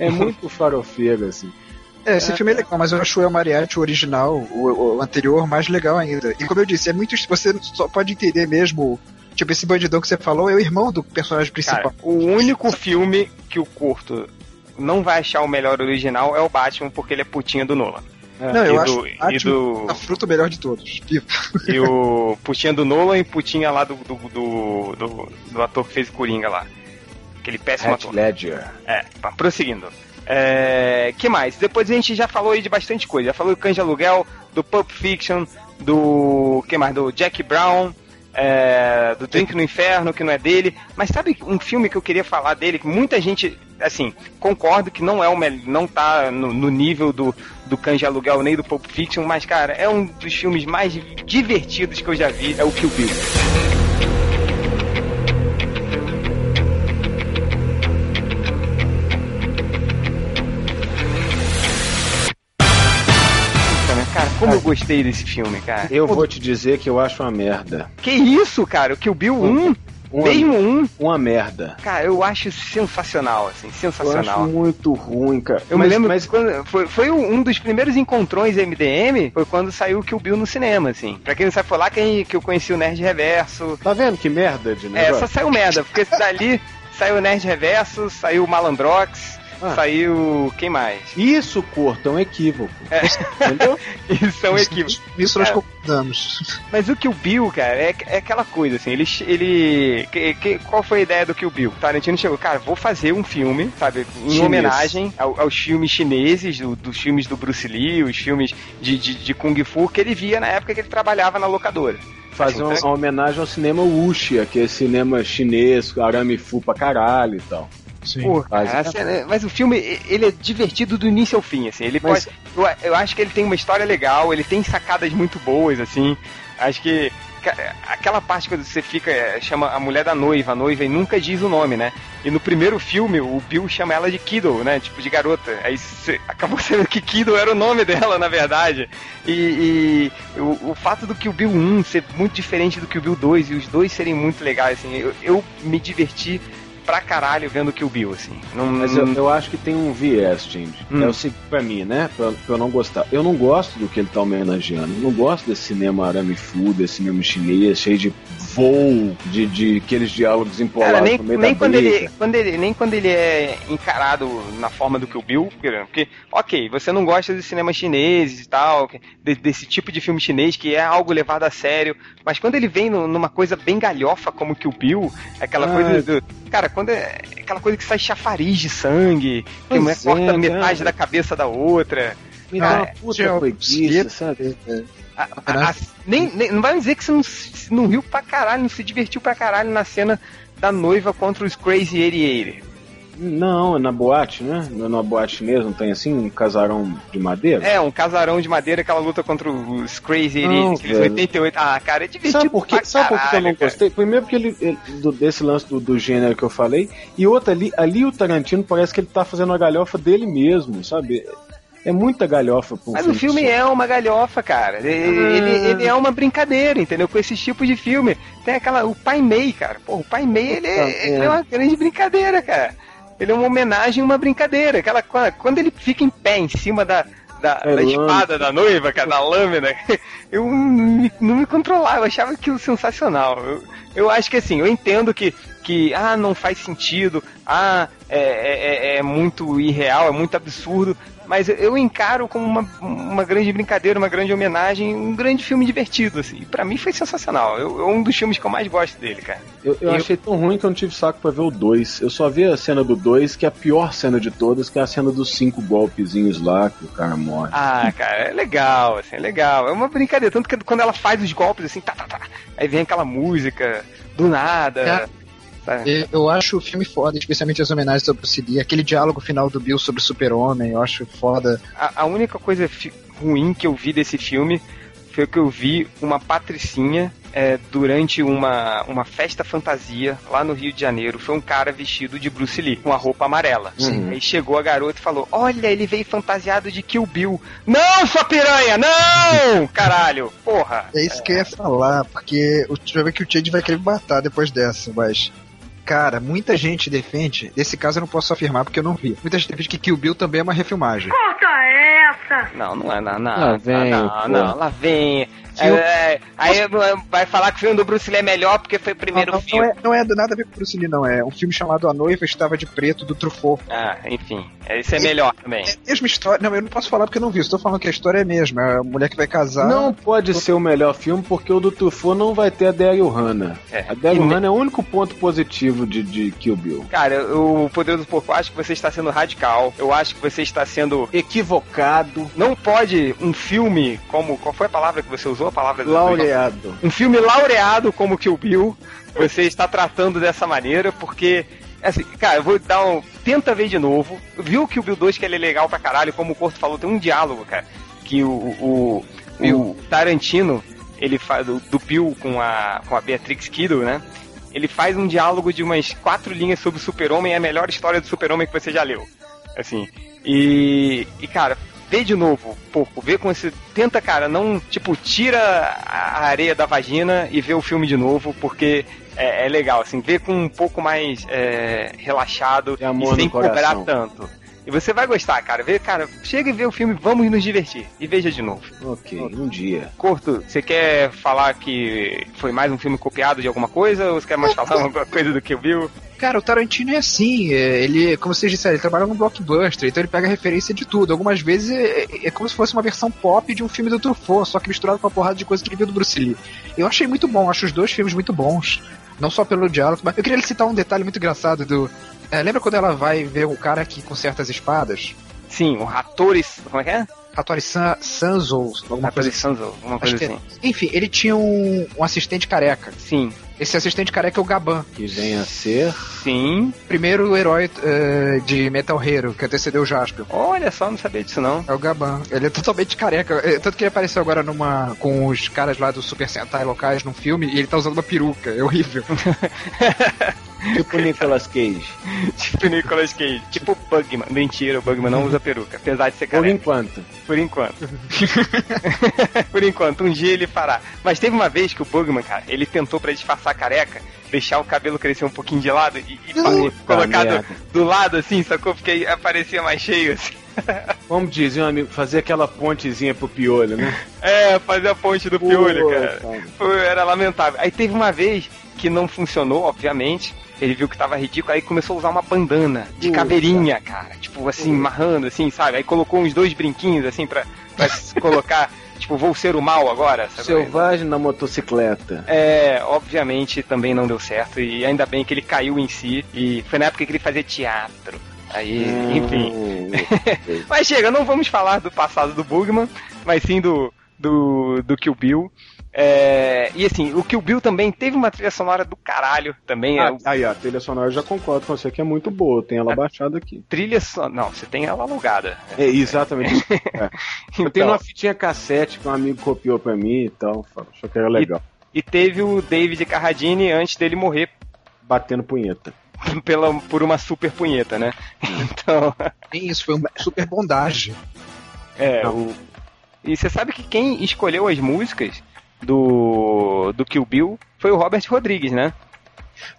É, é muito farofeiro, assim. É, esse filme é legal, mas eu acho o El Mariachi o original, o, o anterior, mais legal ainda. E como eu disse, é muito. Você só pode entender mesmo. Tipo, esse bandidão que você falou é o irmão do personagem principal. Cara, o único filme que o curto não vai achar o melhor original é o Batman, porque ele é putinha do Nolan. Não, eu e acho do- o e do- a fruta melhor de todos. Tipo, E o putinha do Nolan e putinha lá do, do, do, do, do ator que fez o Coringa lá. Aquele péssimo Heath ator. Ledger. É, tá, prosseguindo. É, que mais? Depois a gente já falou aí de bastante coisa. Já falou do de Aluguel, do Pulp Fiction, do. que mais? Do Jack Brown, é, do Drink no Inferno, que não é dele. Mas sabe um filme que eu queria falar dele, que muita gente, assim, concordo que não é o não tá no, no nível do, do de Aluguel nem do Pulp Fiction, mas, cara, é um dos filmes mais divertidos que eu já vi, é o Kill Bill. Gostei desse filme, cara. Eu vou te dizer que eu acho uma merda. Que isso, cara? O Kill Bill 1? Uma, Mesmo um? uma merda. Cara, eu acho sensacional, assim, Eu sensacional. acho muito ruim, cara. Eu mas, me lembro mas quando, foi, foi um dos primeiros encontrões MDM, foi quando saiu o Kill Bill no cinema, assim. Pra quem não sabe, foi lá que, que eu conheci o Nerd Reverso. Tá vendo que merda de É, negócio? só saiu merda, porque dali saiu o Nerd Reverso, saiu o Malandrox, Ah. saiu. quem mais? Isso, Corto, é um equívoco. É. Entendeu? Isso é um equívoco. Isso nós É. concordamos. Mas o Kill Bill, cara, é, é aquela coisa, assim, ele. ele que- que- qual foi a ideia do Kill Bill? Tarantino chegou, cara, vou fazer um filme, sabe, em Chinês. homenagem ao- aos filmes chineses, do- dos filmes do Bruce Lee, os filmes de, de, de Kung Fu que ele via na época que ele trabalhava na locadora. Fazer uma, uma homenagem ao cinema wuxia, que é cinema chinês, arame fu pra caralho e tal. Sim. Mas- cara, a cena- mas o filme, ele é divertido do início ao fim, assim. Ele Mas- pode. Eu, eu acho que ele tem uma história legal, ele tem sacadas muito boas, assim. Acho que. Aquela parte quando você fica, é, chama a mulher da noiva, a noiva e nunca diz o nome, né? E no primeiro filme, o Bill chama ela de Kiddo, né? Tipo, de garota. Aí você, acabou sendo que Kiddo era o nome dela, na verdade. E, e o, o fato do que o Bill 1 ser muito diferente do que o Bill 2 e os dois serem muito legais, assim, eu, eu me diverti pra caralho vendo Kill Bill, assim. Não, Mas eu, eu acho que tem um viés, gente. Hum. É o seguinte, pra mim, né? Pra, pra eu não gostar. Eu não gosto do que ele tá homenageando. Eu não gosto desse cinema arame fu, desse cinema chinês, cheio de voo, de, de aqueles diálogos empolados Cara, nem, no meio nem, da quando briga. ele, quando ele, nem quando ele é encarado na forma do Kill Bill, porque, ok, você não gosta de cinema chinês e tal, de- desse tipo de filme chinês que é algo levado a sério, mas quando ele vem no- numa coisa bem galhofa como Kill Bill, aquela Ah, coisa do, cara, quando é aquela coisa que sai chafariz de sangue, que uma é, corta cara. metade da cabeça da outra, Me dá uma puta preguiça, sabe? A- a- a- nem, nem- não vai dizer que você não, não riu pra caralho, não se divertiu pra caralho na cena da noiva contra os Crazy 88. Não, é na boate, né? Na boate chinesa, não tem assim um casarão de madeira? É, um casarão de madeira que ela luta contra os Crazy Não, 88, aqueles velho. 88. Ah, cara, é divertido Sabe por, quê? pra Sabe por que eu não gostei? Primeiro porque ele, ele- do- desse lance do, do gênero que eu falei, e outra ali, ali o Tarantino parece que ele tá fazendo a galhofa dele mesmo, sabe? É muita galhofa Mas o filme só. é uma galhofa, cara. Ele, ele, ele é uma brincadeira, entendeu? Com esses tipos de filme. Tem aquela. O Pai Mei, cara. Pô, o Pai Mei, ele é, ele é uma grande brincadeira, cara. Ele é uma homenagem uma brincadeira. Aquela, quando ele fica em pé em cima da, da, É, da espada da noiva, cara, da lâmina, eu não me, não me controlava, eu achava aquilo sensacional. Eu, eu acho que assim, eu entendo que, que ah, não faz sentido, ah, é, é, é muito irreal, é muito absurdo, mas eu- eu encaro como uma, uma grande brincadeira, uma grande homenagem, um grande filme divertido, assim. E pra mim foi sensacional. Eu, é um dos filmes que eu mais gosto dele, cara. Eu, eu achei tão ruim que eu não tive saco pra ver o 2. Eu só vi a cena do 2, que é a pior cena de todas, que é a cena dos cinco golpezinhos lá, que o cara morre. Ah, cara, é legal, assim, é legal. É uma brincadeira. Tanto que quando ela faz os golpes, assim, tá, tá, tá, aí vem aquela música do nada. É. E Eu acho o filme foda, especialmente as homenagens ao Bruce Lee. Aquele diálogo final do Bill sobre o super-homem, eu acho foda. A, a única coisa ruim que eu vi desse filme foi que eu vi uma patricinha é, durante uma, uma festa fantasia lá no Rio de Janeiro. Foi um cara vestido de Bruce Lee, com a roupa amarela. Sim. Aí chegou a garota e falou: Olha, ele veio fantasiado de Kill Bill. Não, sua piranha, não! Caralho, porra. É isso que eu ia falar, porque o vai ver que o Chad vai querer me matar depois dessa, mas. Cara, muita gente defende. Nesse caso eu não posso afirmar porque eu não vi. Muita gente defende que Kill Bill também é uma refilmagem. Corta essa! Não, não é, não, não. Lá vem, não, pô. não, lá vem. É, é, aí vai falar que o filme do Bruce Lee é melhor porque foi o primeiro não, não, filme. não é, não é do nada a ver com o Bruce Lee, não. É um filme chamado A Noiva Estava de Preto, do Truffaut. Ah, enfim. Esse é melhor também. É a mesma história. Não, eu não posso falar porque eu não vi. Estou falando que a história é a mesma. É a mulher que vai casar. Não pode ser o melhor filme porque o do Truffaut não vai ter a Daryl Hannah. É. A Daryl Hannah é o único ponto positivo de, de Kill Bill. Cara, o Poder do Porco, eu acho que você está sendo radical. Eu acho que você está sendo. Equivocado, Não pode um filme como. Qual foi a palavra que você usou? A palavra do- laureado. Um filme laureado como Kill Bill, você está tratando dessa maneira, porque. Assim, cara, eu vou dar um. Tenta ver de novo. Viu o Kill Bill 2 que ele é legal pra caralho, como o Corto falou, tem um diálogo, cara. Que o, o, o Tarantino, ele faz do, do Bill com a, com a Beatrix Kiddo, né? Ele faz um diálogo de umas quatro linhas sobre o Super-Homem, é a melhor história do Super-Homem que você já leu. Assim. E. E, cara, vê de novo, porco, vê com esse. Tenta, cara, não, tipo, tira a areia da vagina e vê o filme de novo, porque é, é legal, assim, vê com um pouco mais é, relaxado e sem cobrar tanto. E você vai gostar, cara. Vê, cara, chega e vê o filme, vamos nos divertir. E veja de novo. Ok, um dia. Corto, você quer falar que foi mais um filme copiado de alguma coisa? Ou você quer mais falar alguma coisa do que eu viu? Cara, o Tarantino é assim, é, ele, como vocês disseram, ele trabalha num blockbuster, então ele pega referência de tudo. Algumas vezes é, é como se fosse uma versão pop de um filme do Truffaut, só que misturado com uma porrada de coisa que ele viu do Bruce Lee. Eu achei muito bom, acho os dois filmes muito bons. Não só pelo diálogo, mas eu queria citar um detalhe muito engraçado do. é, lembra quando ela vai ver o cara que conserta as espadas? Sim, o Ratores. Como é que é? Hattori San, Sanzo, alguma coisa Ratores Sanzo, alguma coisa que assim. Enfim, ele tinha um, um assistente careca. Sim, Esse assistente careca é o Gaban, Que venha a ser. sim. primeiro herói eh, de Metal Hero, que antecedeu o Jaspion. Olha só, não sabia disso não. É o Gaban. Ele é totalmente careca. É, Tanto que ele apareceu agora numa. com os caras lá do Super Sentai locais num filme e ele tá usando uma peruca. É horrível. Tipo Nicolas Cage. tipo Nicolas Cage. Tipo Bugman. Mentira, o Bugman não usa peruca. Apesar de ser Por careca. enquanto. Por enquanto. Por enquanto, um dia ele fará. Mas teve uma vez que o Bugman, cara, ele tentou pra disfarçar a careca, deixar o cabelo crescer um pouquinho de lado e, e Puta colocar do, lado assim, sacou? Porque aí aparecia mais cheio assim. Como dizia um amigo, fazer aquela pontezinha pro piolho, né? É, fazer a ponte do piolho, Pô, cara. cara. Foi- era lamentável. Aí teve uma vez que não funcionou, obviamente. Ele viu que tava ridículo, aí começou a usar uma bandana de caveirinha, cara. Tipo assim, marrando, assim, sabe? Aí colocou uns dois brinquinhos, assim, pra, pra se colocar. Tipo, vou ser o mal agora, sabe? Selvagem na motocicleta. É, obviamente também não deu certo. E ainda bem que ele caiu em si. E foi na época que ele fazia teatro. Aí, enfim. Hum, Mas chega, não vamos falar do passado do Bugman, mas sim do, do, do Kill Bill. É, e assim, o Kill Bill também teve uma trilha sonora do caralho também. é, Ah, aí, a trilha sonora eu já concordo com você que é muito boa. Tem ela baixada aqui. trilha sonora. Não, você tem ela alugada. É, exatamente. É. Eu tenho Então, uma fitinha cassete que um amigo copiou pra mim e tal. Achou que era legal. e teve o David Carradine antes dele morrer Batendo punheta. pela, por uma super punheta, né? Então. Isso, foi uma super bondagem. É, o... E você sabe que quem escolheu as músicas do, do Kill Bill foi o Robert Rodrigues, né?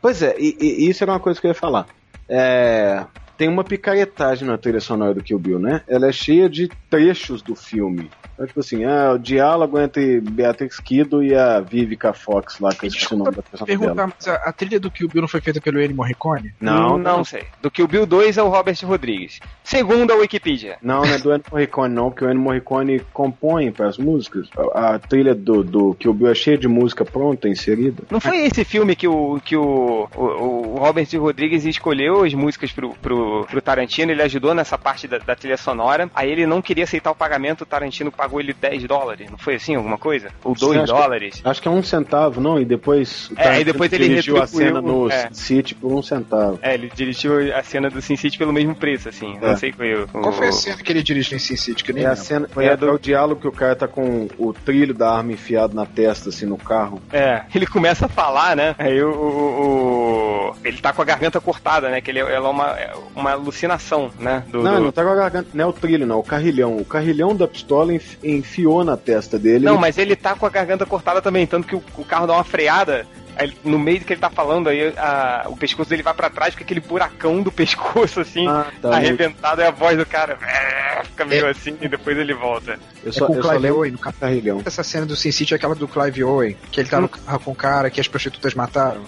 Pois é, e, e isso era uma coisa que eu ia falar. É, tem uma picaretagem na trilha sonora do Kill Bill, né? Ela é cheia de trechos do filme. Então, tipo assim, ah, o diálogo entre Beatrix Kiddo e a Vivica Fox lá, que eu esqueci o nome da personagem Perguntar, dela. mas a, a trilha do Kill Bill não foi feita pelo Ennio Morricone? Não, não sei. Do Kill Bill 2 é o Robert Rodrigues. Segundo a Wikipedia. Não, não é do Ennio Morricone, não, porque o Ennio Morricone compõe para as músicas. A, a trilha do, do Kill Bill é cheia de música pronta, inserida. Não foi esse filme que o, que o, o, o Robert Rodrigues escolheu as músicas pro, pro, pro Tarantino, ele ajudou nessa parte da, da trilha sonora, aí ele não queria aceitar o pagamento, o Tarantino pagou ele 10 dólares, não foi assim, alguma coisa? Ou 2 Acho que- dólares? Acho que é um centavo, não? E depois. o É, Tarantino e depois ele dirigiu a cena no é. City por um centavo. É, ele dirigiu a cena do Sin City pelo mesmo preço, assim. É. Não sei qual foi o. Qual foi a cena que ele dirigiu em Sin City? Que nem É a cena, Foi é, a do- é o diálogo que o cara tá com o trilho da arma enfiado na testa, assim, no carro. É, ele começa a falar, né? Aí o, o- o- ele tá com a garganta cortada, né? Que ele, ela é uma, é uma alucinação, né? Do, não, do- não tá com a garganta, não é o trilho, não, o carrilhão. O carrilhão da pistola enf- enfiou na testa dele. Não, mas ele tá com a garganta cortada também, tanto que o, o carro dá uma freada. Aí, no meio do que ele tá falando, aí a- o pescoço dele vai pra trás com aquele buracão do pescoço, assim, Ah, tá. arrebentado, e a voz do cara é, fica meio assim, e depois ele volta. Eu É só, com o eu só Clive Owen no carrilhão. Essa cena do Sin City é aquela do Clive Owen, que ele tá no carro com o cara que as prostitutas mataram.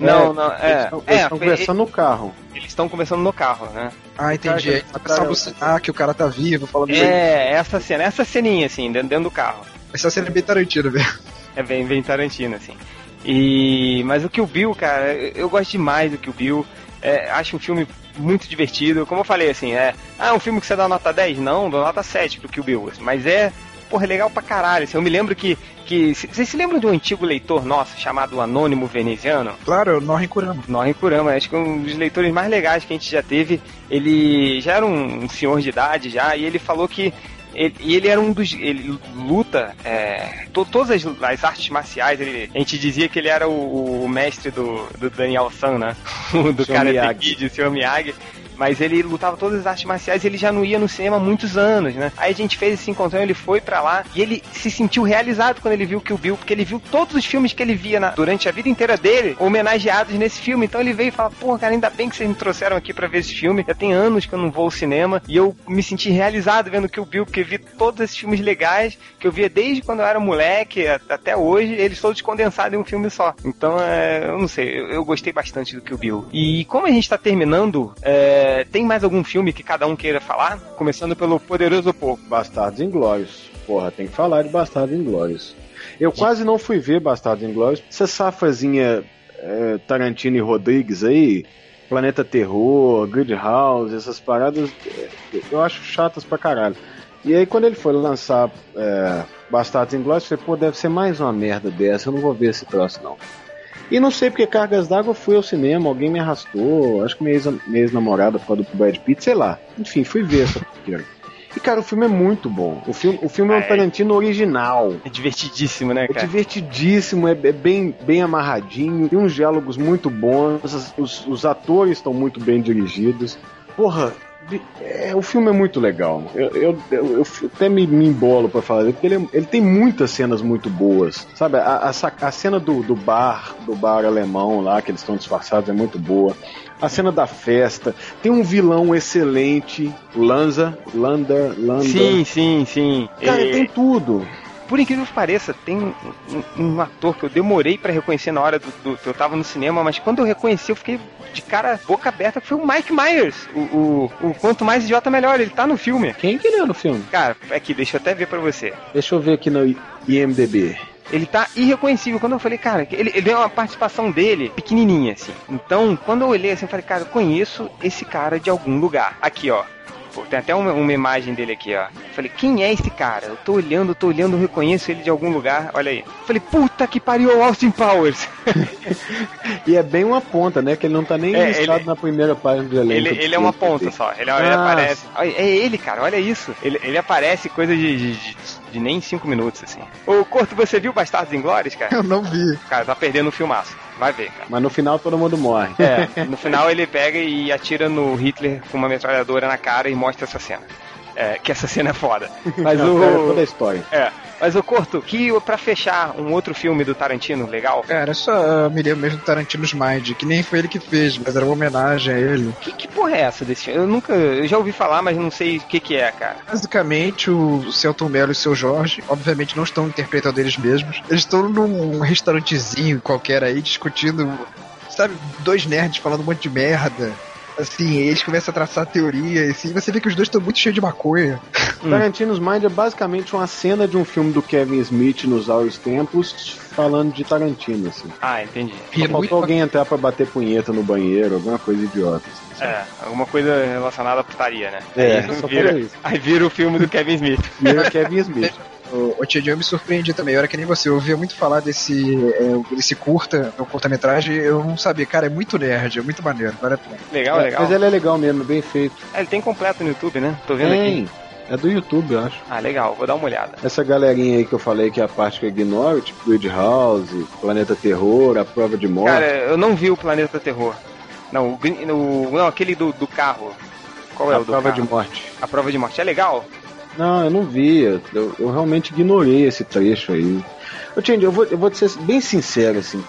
Não, É, não, Eles é. estão é, conversando no carro. eles estão conversando no carro, né? Ah, entendi. Cara, Aí que- começa a alucinar que o cara tá vivo, falando. É, essa cena, essa ceninha, assim, dentro, dentro do carro. Essa cena é bem Tarantino, velho. É bem, bem Tarantino, assim. E. Mas o Kill Bill, cara, eu, eu gosto demais do Kill Bill. É, acho um filme muito divertido. Como eu falei, assim, é. Ah, é um filme que você dá nota 10? Não, dou nota 7 pro Kill Bill. assim, Mas é. Porra, é legal pra caralho. assim, eu me lembro que. que Vocês se lembram de um antigo leitor nosso chamado Anônimo Veneziano? Claro, Norrin Kurama. Norrin Kurama, acho que é um dos leitores mais legais que a gente já teve. Ele já era um, um senhor de idade já, e ele falou que. Ele, e ele era um dos. Ele luta. É, to- todas as, as artes marciais, ele- a gente dizia que ele era o, o mestre do, do Daniel San, né? do Sr. cara Miyagi. Kid, o Sr. Miyagi. Mas ele lutava todas as artes marciais e ele já não ia no cinema há muitos anos, né? Aí a gente fez esse encontrão, ele foi pra lá e ele se sentiu realizado quando ele viu Kill Bill, porque ele viu todos os filmes que ele via na- durante a vida inteira dele homenageados nesse filme. Então ele veio e falou: Pô, cara, ainda bem que vocês me trouxeram aqui pra ver esse filme. Já tem anos que eu não vou ao cinema e eu me senti realizado vendo Kill Bill, porque vi todos esses filmes legais que eu via desde quando eu era moleque até hoje, eles todos condensados em um filme só. Então, é, eu não sei, eu, eu gostei bastante do Kill Bill. E como a gente tá terminando, é, tem mais algum filme que cada um queira falar? Começando pelo Poderoso Pouco. Bastardos Inglórios. Porra, tem que falar de Bastardos Inglórios. Eu quase não fui ver Bastardos Inglórios. Essa safazinha é, Tarantino e Rodrigues aí, Planeta Terror, Good House, essas paradas, é, eu acho chatas pra caralho. E aí quando ele foi lançar é, Bastardos Inglórios, eu falei, pô, deve ser mais uma merda dessa, eu não vou ver esse troço não. E não sei porque cargas d'água fui ao cinema, alguém me arrastou, acho que minha ex- minha ex-namorada por causa do Brad Pitt, sei lá. Enfim, fui ver essa porqueira. E cara, o filme é muito bom. O filme, o filme é um É. Tarantino original. É divertidíssimo, né, É cara? divertidíssimo, é, é bem, bem amarradinho, tem uns diálogos muito bons, os, os- atores estão muito bem dirigidos. Porra, é, o filme é muito legal. Eu, eu, eu- eu até me, me embolo pra falar dele, porque ele, é- ele tem muitas cenas muito boas. Sabe, a, a, a cena do, do bar, do bar alemão lá, que eles estão disfarçados, é muito boa. A cena da festa, tem um vilão excelente, Lanza, Lander, Lander. Sim, sim, sim. Cara, tem tudo. Por incrível que pareça, tem um, um- um ator que eu demorei pra reconhecer na hora do, do- que eu tava no cinema, mas quando eu reconheci, eu fiquei de cara boca aberta, que foi o Mike Myers. O, o, o Quanto Mais Idiota Melhor, ele tá no filme. Quem que ele é no filme? Cara, aqui, deixa eu até ver pra você. Deixa eu ver aqui no IMDB. Ele tá irreconhecível. Quando eu falei, cara, ele, ele deu uma participação dele pequenininha, assim. Então, quando eu olhei assim, eu falei, cara, eu conheço esse cara de algum lugar. Aqui, ó. Pô, tem até uma, uma imagem dele aqui, ó. Falei, quem é esse cara? Eu tô olhando, tô olhando, eu reconheço ele de algum lugar. Olha aí. Falei, puta que pariu, Austin Powers. E é bem uma ponta, né? Que ele não tá nem É, listado ele- na primeira página do elenco. ele, ele é uma ponta só. Ele, ele Ah. aparece. Olha, É ele, cara, olha isso. Ele, ele aparece coisa de, de, de- de nem cinco minutos, assim. Ô, Corto, você viu Bastardos Inglórios, cara? Eu não vi. Cara, tá perdendo o filmaço. Vai ver, cara. Mas no final todo mundo morre. É, no final ele pega e atira no Hitler com uma metralhadora na cara e mostra essa cena. É, que essa cena é foda. Mas Não, o. toda a história. É. Mas o Corto, que pra fechar um outro filme do Tarantino legal, Cara, eu só me lembro mesmo do Tarantino's Mind, que nem foi ele que fez, mas era uma homenagem a ele. que, que porra é essa desse filme? Eu nunca. Eu já ouvi falar, mas não sei o que, que é, cara. Basicamente, o Celton Mello e o seu Jorge, obviamente, não estão interpretando eles mesmos. Eles estão num restaurantezinho qualquer aí, discutindo, sabe, dois nerds falando um monte de merda. Assim, eles começam a traçar teoria, assim, você vê que os dois estão muito cheios de maconha. Tarantino's Mind é basicamente uma cena de um filme do Kevin Smith nos áureos tempos, falando de Tarantino, assim. Ah, entendi. Só é muito faltou alguém entrar pra bater punheta no banheiro, alguma coisa idiota. assim. É, alguma coisa relacionada à putaria, né? É, aí, só vira, aí vira o filme do Kevin Smith. E era Kevin Smith. O, o Tia me surpreendi também. Eu era que nem você, eu ouvia muito falar desse, é, desse curta, o curta-metragem, eu não sabia. Cara, é muito nerd, é muito maneiro, vale a pena. Legal, legal. Mas ele é legal mesmo, bem feito. Ah, ele tem completo no YouTube, né? Tô vendo aqui. Tem. É do YouTube, eu acho. Ah, legal, vou dar uma olhada. Essa galerinha aí que eu falei que é a parte que eu ignoro, tipo Grid House, Planeta Terror, A Prova de Morte. Cara, eu não vi o Planeta Terror. Não, o, não aquele do, do carro. Qual é a o do Prova carro? de Morte. A prova de morte. É legal? Não, eu não vi. Eu, eu realmente ignorei esse trecho aí. Ô, Change, eu vou, eu vou ser bem sincero, assim.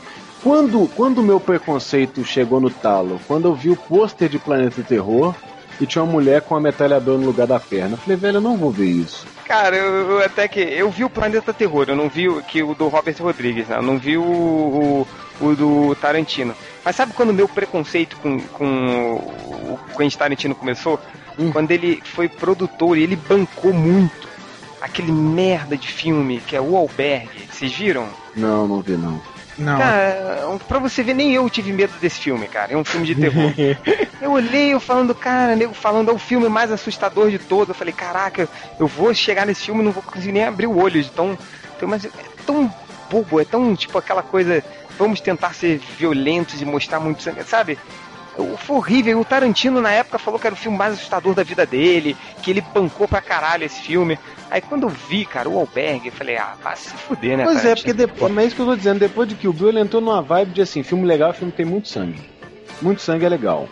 Quando quando o meu preconceito chegou no talo, quando eu vi o pôster de Planeta Terror e tinha uma mulher com uma metralhadora no lugar da perna, eu falei, velho, eu não vou ver isso. Cara, eu, eu até que. Eu vi o Planeta Terror, eu não vi o, que, o do Robert Rodrigues, né? Eu não vi o, o, o do Tarantino. Mas sabe quando o meu preconceito com, com o Quentin Tarantino começou? Hum. Quando ele foi produtor e ele bancou muito aquele merda de filme que é o Albergue. Vocês viram? Não, não vi não. Não. Cara, pra você ver, nem eu tive medo desse filme, cara. É um filme de terror. eu olhei, eu falando, cara, nego falando, é o filme mais assustador de todos. Eu falei, caraca, eu vou chegar nesse filme e não vou conseguir nem abrir o olho de tão. tão- Mas é tão bobo, é tão tipo aquela coisa. Vamos tentar ser violentos e mostrar muito sangue, sabe? O- Foi horrível. O Tarantino na época falou que era o filme mais assustador da vida dele, que ele bancou pra caralho esse filme. Aí quando eu vi, cara, o Albergue, eu falei, ah, vai se fuder, né, Pois é, porque depois, mas é isso que eu tô dizendo, depois de que o Bill ele entrou numa vibe de assim, filme legal, filme tem muito sangue. Muito sangue é legal.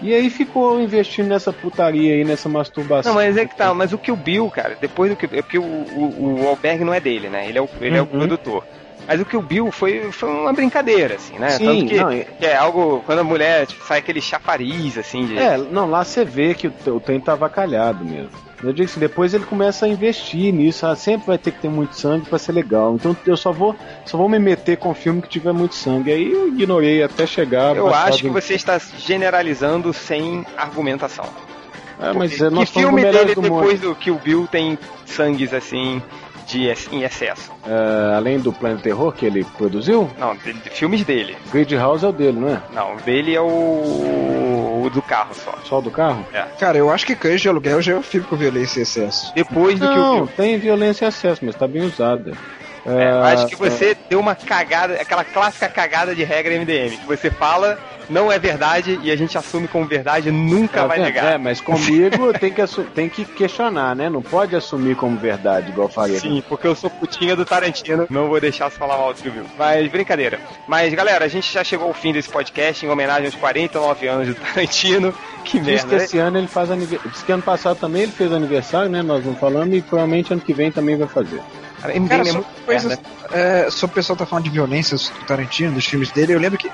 E aí ficou investindo nessa putaria aí, nessa masturbação. Não, mas é que tá, mas o que o Bill, cara, depois do que. É porque o, o, o Alberg não é dele, né? Ele é o, ele é o Uhum. produtor. Mas o que o Bill foi, foi uma brincadeira, assim, né? Sim, Tanto que, não, é- que é algo. Quando a mulher tipo, sai aquele chafariz, assim, de. É, não, lá você vê que o, o trem tá avacalhado mesmo. Eu digo assim, depois ele começa a investir nisso, ah, sempre vai ter que ter muito sangue pra ser legal. Então eu só vou, só vou me meter com filme que tiver muito sangue. Aí eu ignorei até chegar. Eu acho que você está generalizando sem argumentação. É, mas Porque nós que filme dele do depois do que o Bill tem sangues assim de ex- em excesso? É, além do Planet Terror que ele produziu, Não, de, de filmes dele. Grid House é o dele, não é? Não, o dele é o, o do carro só. Só o do carro? Cara, eu acho que Cães de Aluguel já é um filme com violência e excesso. Depois do que o Não, Bill. tem violência e acesso, mas tá bem usada. É, eu acho que você deu uma cagada, aquela clássica cagada de regra MDM, que você fala, não é verdade e a gente assume como verdade e nunca Tá vai negar. É, mas comigo tem que, tem que questionar, né? Não pode assumir como verdade, igual faria. Sim, porque eu sou putinha do Tarantino, não vou deixar você falar mal do Bill. Mas brincadeira. Mas galera, a gente já chegou ao fim desse podcast em homenagem aos 49 anos do Tarantino. Que Diz que merda, né? esse ano ele faz aniversário. Diz que ano passado também ele fez aniversário, né? Nós não falamos e provavelmente ano que vem também vai fazer. Cara, Cara, é coisas. merda. É, sobre o pessoal tá falando de violência do Tarantino, dos filmes dele, eu lembro que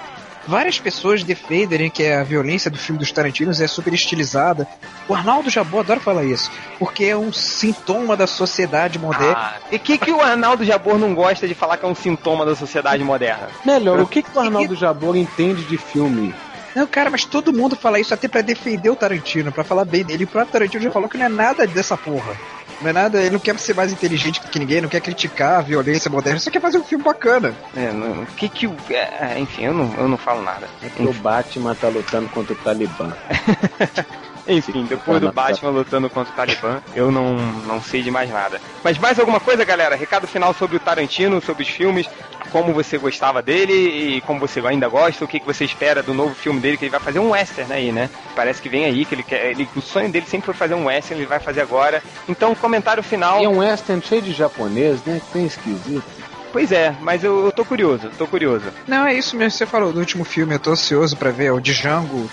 várias pessoas defendem que a violência do filme dos Tarantinos é super estilizada. O Arnaldo Jabô adora falar isso, porque é um sintoma da sociedade moderna. Ah, e que que o Arnaldo Jabor não gosta de falar que é um sintoma da sociedade moderna? Melhor, o que, que o Arnaldo Jabor entende de filme? Não, cara, mas todo mundo fala isso até pra defender o Tarantino, pra falar bem dele. E o próprio Tarantino já falou que não é nada dessa porra. Não é nada, ele não quer ser mais inteligente que ninguém, não quer criticar a violência moderna, só quer fazer um filme bacana. É, não, o que que o. é, enfim, eu não, eu não falo nada. É o Batman tá lutando contra o Talibã. Enfim, depois do Batman lutando contra o Talibã, eu não, não sei de mais nada. Mas mais alguma coisa, galera? Recado final sobre o Tarantino, sobre os filmes, como você gostava dele e como você ainda gosta, o que, que você espera do novo filme dele, que ele vai fazer um western aí, né? Parece que vem aí, que ele quer. Ele, o sonho dele sempre foi fazer um western, ele vai fazer agora. Então, comentário final. E é um western cheio de japonês, né? Que tem esquisito. Pois é, mas eu, eu tô curioso, tô curioso. Não, é isso mesmo que você falou do último filme, eu tô ansioso pra ver, é o Django,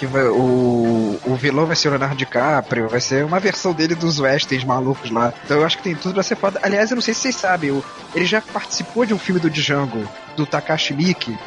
que o, o vilão vai ser o Leonardo DiCaprio, vai ser uma versão dele dos westerns malucos lá. Então eu acho que tem tudo pra ser foda. Aliás, eu não sei se vocês sabem, ele já participou de um filme do Django, do Takashi Miike,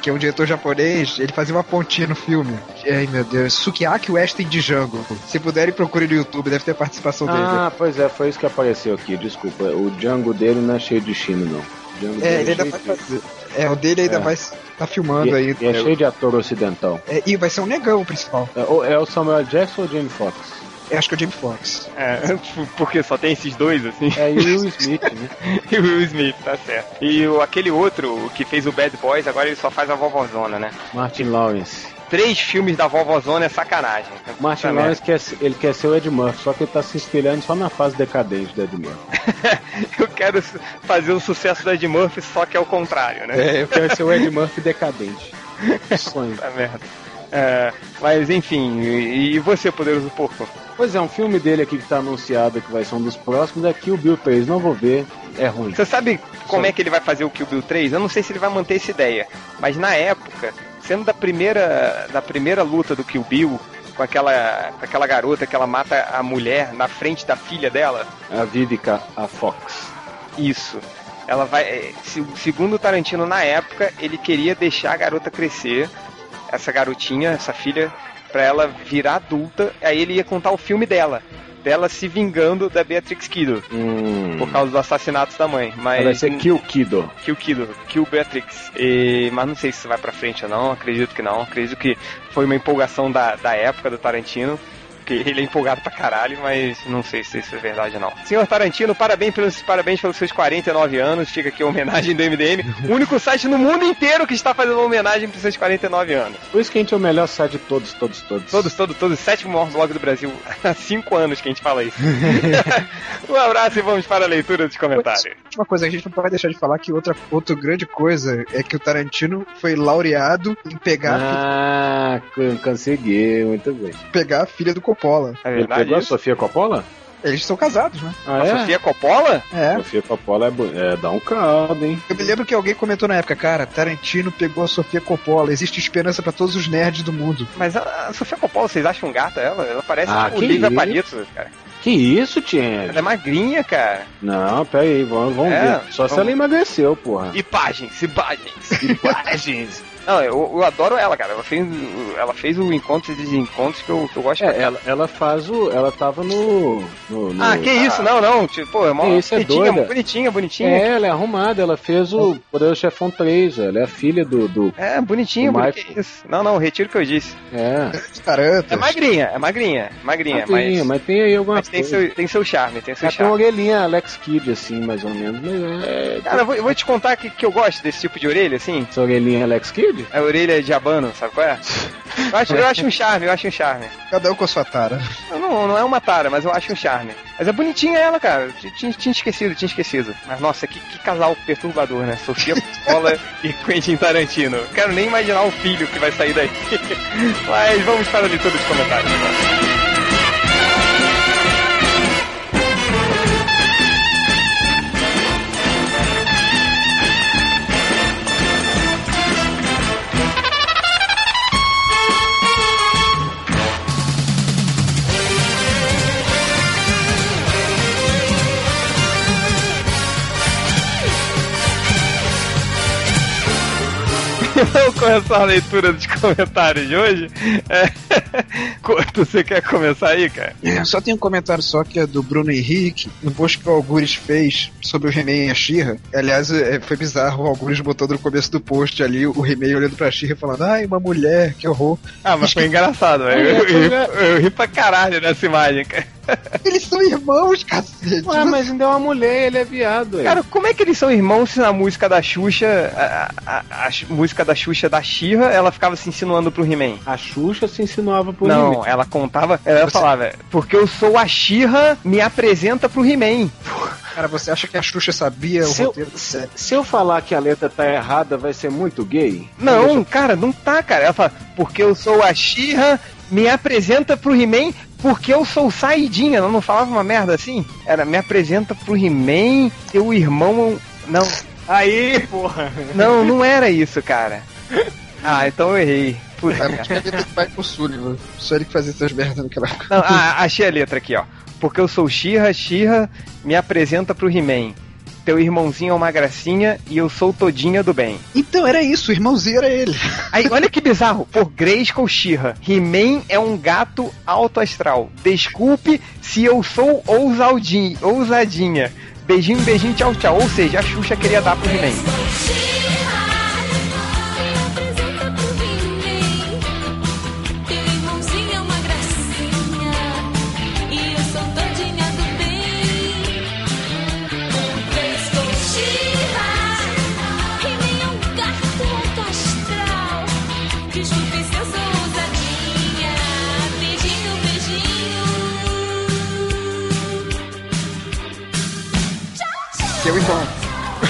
que é um diretor japonês, ele fazia uma pontinha no filme. Ai meu Deus, Sukiyaki Western Django. Se puderem, procure no YouTube, deve ter participação dele. Ah, pois é, foi isso que apareceu aqui, desculpa. O Django dele não é cheio de chino, não. É, dele ele ainda vai fazer. É, o dele ainda É. vai tá filmando E, aí. e é cheio de ator ocidental. É, e vai ser um negão o principal. É, ou- é o Samuel Jackson ou o Jamie Foxx? Eu acho que é o Jamie Foxx. É, porque só tem esses dois, assim. É, e o Will Smith, né? E o Will Smith, tá certo. E o, aquele outro que fez o Bad Boys, agora ele só faz a vovozona, né? Martin Lawrence. Três filmes da vovozona é sacanagem. Martin Puta Lawrence quer, ele quer ser o Ed Murphy, só que ele tá se espelhando só na fase decadente do Ed Murphy. Eu quero fazer o sucesso do Ed Murphy, só que é o contrário, né? É, eu quero ser o Ed Murphy decadente. Sonho. Tá merda. É, mas enfim, e, e você, Poderoso Porco? Pois é, um filme dele aqui que tá anunciado que vai ser um dos próximos é Kill Bill 3. Não vou ver, é ruim. Você sabe como é que ele vai fazer o Kill Bill 3? Eu não sei se ele vai manter essa ideia, mas na época, sendo da primeira, da primeira luta do Kill Bill, com aquela, com aquela garota que ela mata a mulher na frente da filha dela, A Vivica, a Fox. isso. Ela vai. se- Segundo o Tarantino, na época, ele queria deixar a garota crescer, essa garotinha, essa filha, pra ela virar adulta, aí ele ia contar o filme dela. Dela se vingando da Beatrix Kiddo, Hum. por causa do assassinato da mãe. Mas Vai ser Kill Kiddo. Kill Kiddo, Kill Beatrix. E, mas não sei se vai pra frente ou não, acredito que não. Acredito que foi uma empolgação da, da época do Tarantino. Ele é empolgado pra caralho, mas não sei se isso é verdade ou não. Senhor Tarantino, parabéns pelos, parabéns pelos seus 49 anos. Fica aqui a homenagem do MDM. O único site no mundo inteiro que está fazendo uma homenagem pros seus 49 anos. Por isso que a gente é o melhor site de todos, todos, todos. Todos, todos, todos. Sétimo maior blog do Brasil. Há 5 anos que a gente fala isso. um abraço e vamos para a leitura dos comentários. Última coisa, a gente não pode deixar de falar que outra, outra grande coisa é que o Tarantino foi laureado em pegar, a Ah, consegui, muito bem. pegar a filha do Coppola. É Ele pegou a isso? Sofia Coppola? Eles são casados, né? Ah, A é? Sofia Coppola? É. Sofia Coppola é, é, dá um caldo, hein? Eu me lembro que alguém comentou na época, cara, Tarantino pegou a Sofia Coppola, existe esperança pra todos os nerds do mundo. Mas a, a Sofia Coppola, vocês acham gata ela? Ela parece Ah, tipo isso? Palito, cara. Que isso, Tiene? Ela é magrinha, cara. Não, pera aí, vamos, vamos É, ver. Só se vamos- ela emagreceu, porra. Imagens, imagens, imagens. Não, eu, eu adoro ela, cara. Ela fez, ela fez o Encontros e Desencontros que eu, que eu gosto pra É, ela, ela faz o. Ela tava no. no, no- Ah, que isso? Não, não. Tipo, pô, é Que isso, é bonitinha, doida. bonitinha, bonitinha. É, ela é arrumada, ela fez o Poderoso Chefão 3, ela é a filha do. do É, bonitinha, bonitinha. Não, não, retiro o que eu disse. é, É magrinha, é magrinha, magrinha, magrinha, mas, mas tem aí alguma mas tem, coisa. seu, tem seu charme, tem seu Ela tem uma charme. orelhinha Alex Kidd, assim, mais ou menos. Mas é. Cara, eu vou, eu vou te contar que, que eu gosto desse tipo de orelha, assim. Essa orelhinha Alex Kidd? A orelha de abano, sabe qual é? Eu acho, eu acho um charme, eu acho um charme. Cada um com a sua tara. Não, não é uma tara, mas eu acho um charme. Mas é bonitinha ela, cara. Tinha, tinha- esquecido, tinha esquecido. Mas nossa, que, que casal perturbador, né? Sofia Coppola e Quentin Tarantino. Quero nem imaginar o filho que vai sair daí. Mas vamos para a leitura dos comentários. Vamos começar a leitura dos comentários de hoje. É... Você quer começar aí, cara? É, só tem um comentário só que é do Bruno Henrique, no post que o Algures fez sobre o He-Man e a She-Ra. Aliás, é, foi bizarro, o Algures botando no começo do post ali o He-Man olhando pra She-Ra falando, ai, uma mulher, que horror. Ah, mas foi engraçado, velho. Eu, eu, eu, eu ri pra caralho nessa imagem, cara. Eles são irmãos, cacete. Ué, mas ainda é uma mulher ele é viado, velho. Cara, como é que eles são irmãos se na música da Xuxa, a, a- a- a música da Xuxa da Xirra, ela ficava se insinuando pro He-Man? A Xuxa se insinuava por Não, He-Man. ela contava, ela Você- falava, porque eu sou a Xirra, me apresenta pro He-Man. Cara, você acha que a Xuxa sabia o Se eu, roteiro do se, se eu falar que a letra tá errada, vai ser muito gay? Não, cara, não tá, cara. Ela fala, porque eu sou a Xirra, me apresenta pro He-Man, porque eu sou saidinha. Ela não falava uma merda assim? Era, me apresenta pro He-Man, teu irmão. Não, Aí, porra. não, não era isso, cara. Ah, então eu errei. Puta, É, a letra do Michael Sullivan. Só ele que fazia essas merdas naquela época. Não, ah, achei a letra aqui, ó. Porque eu sou Xirra, Xirra me apresenta pro He-Man. Teu irmãozinho é uma gracinha e eu sou todinha do bem. Então era isso, o irmãozinho era ele. Aí, olha que bizarro. Por Grayskull Xirra, He-Man é um gato alto astral. Desculpe se eu sou ousadinha. Beijinho, beijinho, tchau, tchau. Ou seja, a Xuxa queria dar pro He-Man.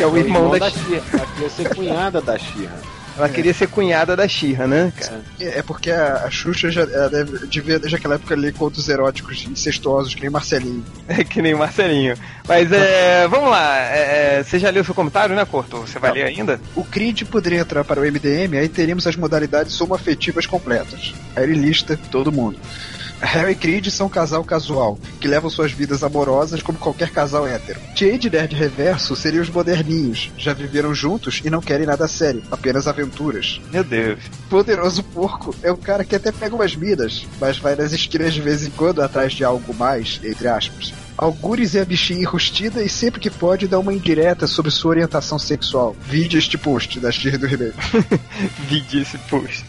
Que é o irmão da Xirra. Xirra. Ela queria ser cunhada da Xirra. Ela queria ser cunhada da Xirra, né, cara? É porque a, a Xuxa já deve de ver desde aquela época ler contos eróticos incestuosos, que nem Marcelinho. É que nem o Marcelinho. Mas é. Vamos lá. é, é, você já leu seu comentário, né, Corto? Você vai ler ainda? O Creed poderia entrar para o MDM, aí teríamos as modalidades homoafetivas completas. Aí ele lista todo mundo. Harry e Creed são um casal casual, que levam suas vidas amorosas como qualquer casal hétero. Jade e Nerd Reverso seriam os moderninhos, já viveram juntos e não querem nada sério, apenas aventuras. Meu Deus. Poderoso Porco é um cara que até pega umas minas, mas vai nas esquinas de vez em quando atrás de algo mais, entre aspas. Algures é a bichinha enrustida e sempre que pode dá uma indireta sobre sua orientação sexual. Vide este post da Xirra do Ribeiro. Vide esse post.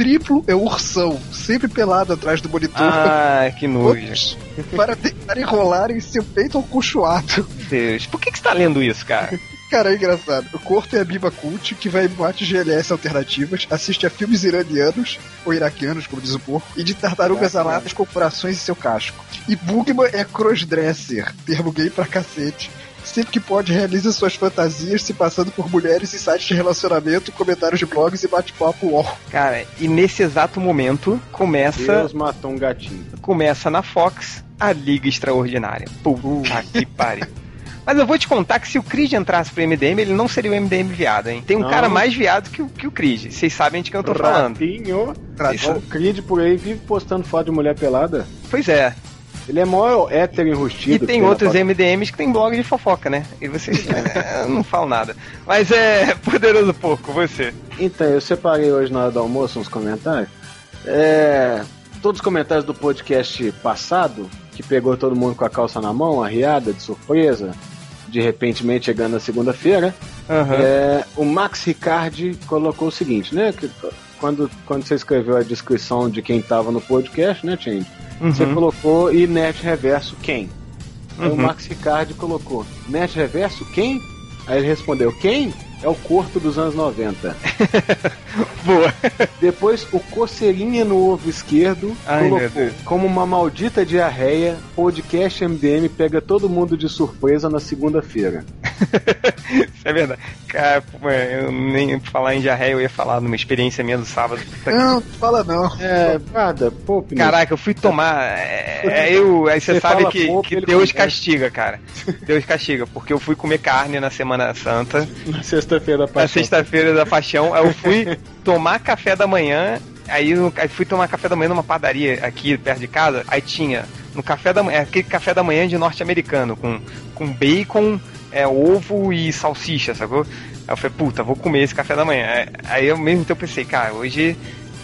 Triplo é o ursão, sempre pelado atrás do monitor. Ah, que nojo. Para tentar enrolar em seu peito alcochoado. Deus. Por que, que você tá lendo isso, cara? Cara, é engraçado. O Corto é a Biba Cult, que vai em boates GLS alternativas, assiste a filmes iranianos, ou iraquianos, como diz o porco, e de tartarugas aladas com corações em seu casco. E Bugman é crossdresser, termo gay pra cacete. Sempre que pode, realiza suas fantasias se passando por mulheres em sites de relacionamento, comentários de blogs e bate-papo UOL. Cara, e nesse exato momento começa Deus matou um gatinho. começa na Fox a Liga Extraordinária. Puta que pariu. Mas eu vou te contar que se o Creed entrasse pro MDM, ele não seria o MDM viado, hein? Tem um Não. cara mais viado que o, que o Creed. Vocês sabem de quem eu tô falando. Ratinho. O Creed por aí vive postando foto de mulher pelada. Pois é. Ele é mó hétero enrustido. E tem outros. MDMs que tem blog de fofoca, né? E vocês não falo nada. Mas é poderoso pouco, você. Então, eu separei hoje na hora do almoço uns comentários. É, todos os comentários do podcast passado, que pegou todo mundo com a calça na mão, arriada, de surpresa, de repentemente chegando na segunda-feira. Aham. É, o Max Ricardi colocou o seguinte, né? Que, quando, quando você escreveu a descrição de quem estava no podcast, né, Change? Você Uhum. colocou e Net Reverso quem? Aí o Uhum. Max Ricardi colocou Net Reverso quem? Aí ele respondeu quem? É o corpo dos anos 90. Boa. Depois o Coceirinha no ovo esquerdo Ai, meu colocou Deus. como uma maldita diarreia, podcast MDM pega todo mundo de surpresa na segunda-feira. Isso é verdade. Cara, pô, eu nem falar em diarreia, eu ia falar numa experiência minha do sábado. Não, fala não. É, nada, pô. Caraca, eu fui tomar. É, é, eu, aí você Você sabe que, pouco, que Deus conhece. castiga, cara. Deus castiga, porque eu fui comer carne na Semana Santa, na sexta-feira da na paixão. sexta-feira da paixão. Eu fui tomar café da manhã. Aí eu aí fui tomar café da manhã numa padaria aqui perto de casa. Aí tinha no café da manhã, aquele café da manhã de norte-americano, com, com bacon, é, ovo e salsicha, sacou? Aí eu falei, puta, vou comer esse café da manhã. Aí- ao mesmo tempo eu pensei, cara, hoje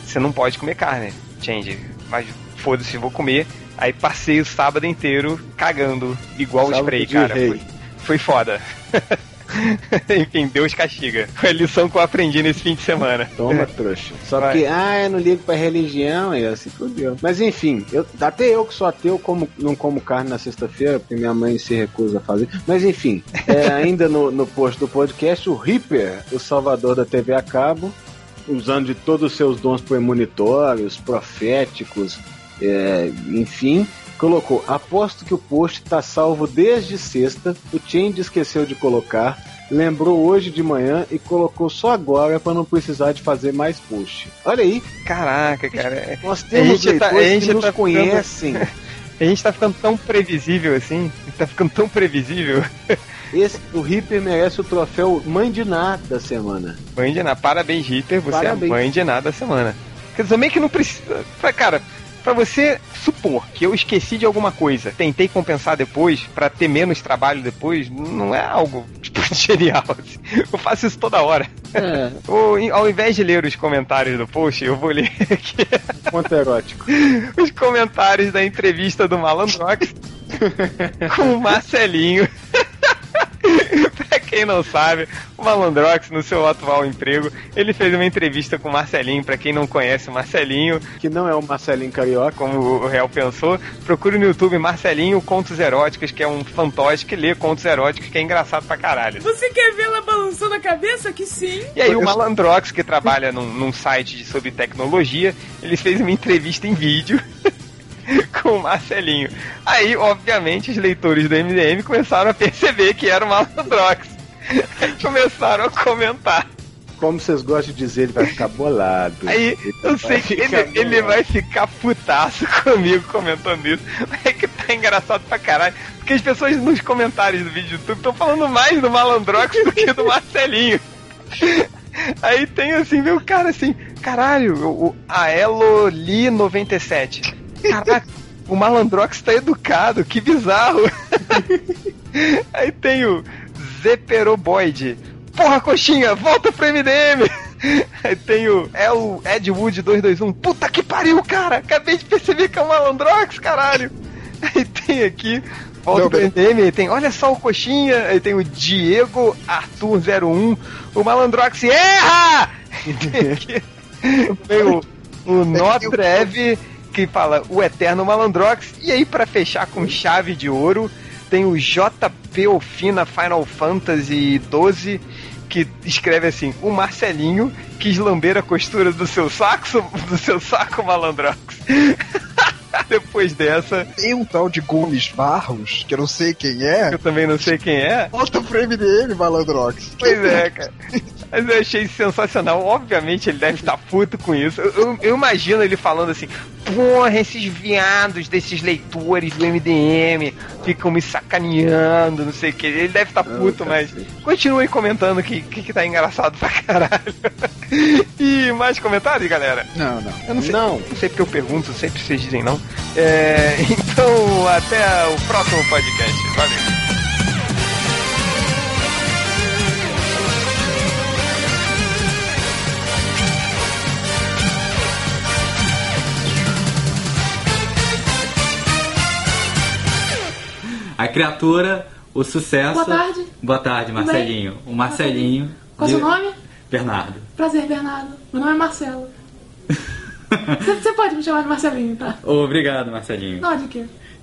você não pode comer carne, change. Mas foda-se, vou comer. Aí passei o sábado inteiro cagando, igual o spray, cara. Foi, foi foda. Enfim, Deus castiga. Foi a lição que eu aprendi nesse fim de semana. Toma, trouxa. Só Vai. porque, ah, eu não ligo pra religião, e assim fudeu. Mas enfim, eu, até eu que sou ateu como, não como carne na sexta-feira, porque minha mãe se recusa a fazer. Mas enfim, é, ainda no, no post do podcast, o Reaper, o salvador da TV a cabo, usando de todos os seus dons premonitórios, proféticos, é, enfim, colocou: aposto que o post tá salvo desde sexta, o Change esqueceu de colocar, lembrou hoje de manhã e colocou só agora para não precisar de fazer mais post. Olha aí, Caraca, cara. é- nós temos gente tá- leitores a gente que nos tá ficando- conhecem. A gente tá ficando tão previsível assim. Tá ficando tão previsível. Esse, o Reaper merece o troféu Mãe de Nada da semana. Mãe de nada. Parabéns, Hiper. Você Parabéns. é a mãe de nada da semana. Quer dizer, também que não precisa. Cara, pra você supor que eu esqueci de alguma coisa, tentei compensar depois, pra ter menos trabalho depois, não é algo tipo, genial. assim. Eu faço isso toda hora. É, Ou, ao invés de ler os comentários do post, eu vou ler aqui ponto erótico. os comentários da entrevista do Malandrox com o Marcelinho. pra quem não sabe, o Malandrox, no seu atual emprego, ele fez uma entrevista com o Marcelinho. Pra quem não conhece o Marcelinho, Que não é o Marcelinho Carioca. como o Real pensou, procure no YouTube Marcelinho Contos Eróticos, que é um fantoche que lê contos eróticos, que é engraçado pra caralho. Você quer ver ela balançando a cabeça? Que sim. E aí o Malandrox, que trabalha num, num site de- sobre tecnologia, ele fez uma entrevista em vídeo com o Marcelinho. Aí, obviamente, os leitores do MDM começaram a perceber que era o Malandrox. Começaram a comentar. Como vocês gostam de dizer, ele vai ficar bolado. Aí eu sei que ele, ele vai ficar putaço comigo comentando isso. É que tá engraçado pra caralho. Porque as pessoas nos comentários do vídeo do YouTube estão falando mais do Malandrox do que do Marcelinho. Aí tem assim, meu cara assim, caralho, o, o Aeloli 97. Caraca, o Malandrox tá educado, que bizarro. Aí tem o Zeperoboid. Porra, coxinha, volta pro MDM. Aí tem o El Edwood 221. Puta que pariu, cara. Acabei de perceber que é o Malandrox, caralho. Aí tem aqui, volta Não, pro MDM, aí tem, olha só o coxinha. Aí tem o Diego Arthur 01. O Malandrox erra! Tem aqui, tem o, o Notrev que fala o Eterno Malandrox. E aí, pra fechar com chave de ouro, tem o JP Ofina Final Fantasy 12 que escreve assim: o Marcelinho quis lamber a costura do seu saco, do seu saco Malandrox. Depois dessa, Tem um tal de Gomes Barros, que eu não sei quem é. eu também não sei quem é. Volta pro MDM, Malandrox. Pois é, cara. Mas eu achei sensacional. Obviamente ele deve estar puto com isso. Eu, eu- eu imagino ele falando assim: Porra, esses viados desses leitores do MDM ficam me sacaneando, não sei o que. Ele deve estar puto, mas continuem comentando que, que, que tá engraçado pra caralho. E mais comentários, galera? Não, não. Eu não sei, Não. não sei porque eu pergunto, sempre vocês dizem não. É, então, até o próximo podcast. Valeu. A criatura, o sucesso. Boa tarde. Boa tarde, Marcelinho. O Marcelinho. Qual é o seu nome? Bernardo. Prazer, Bernardo. Meu nome é Marcelo. Você você pode me chamar de Marcelinho, tá? Obrigado, Marcelinho. Não, de quê?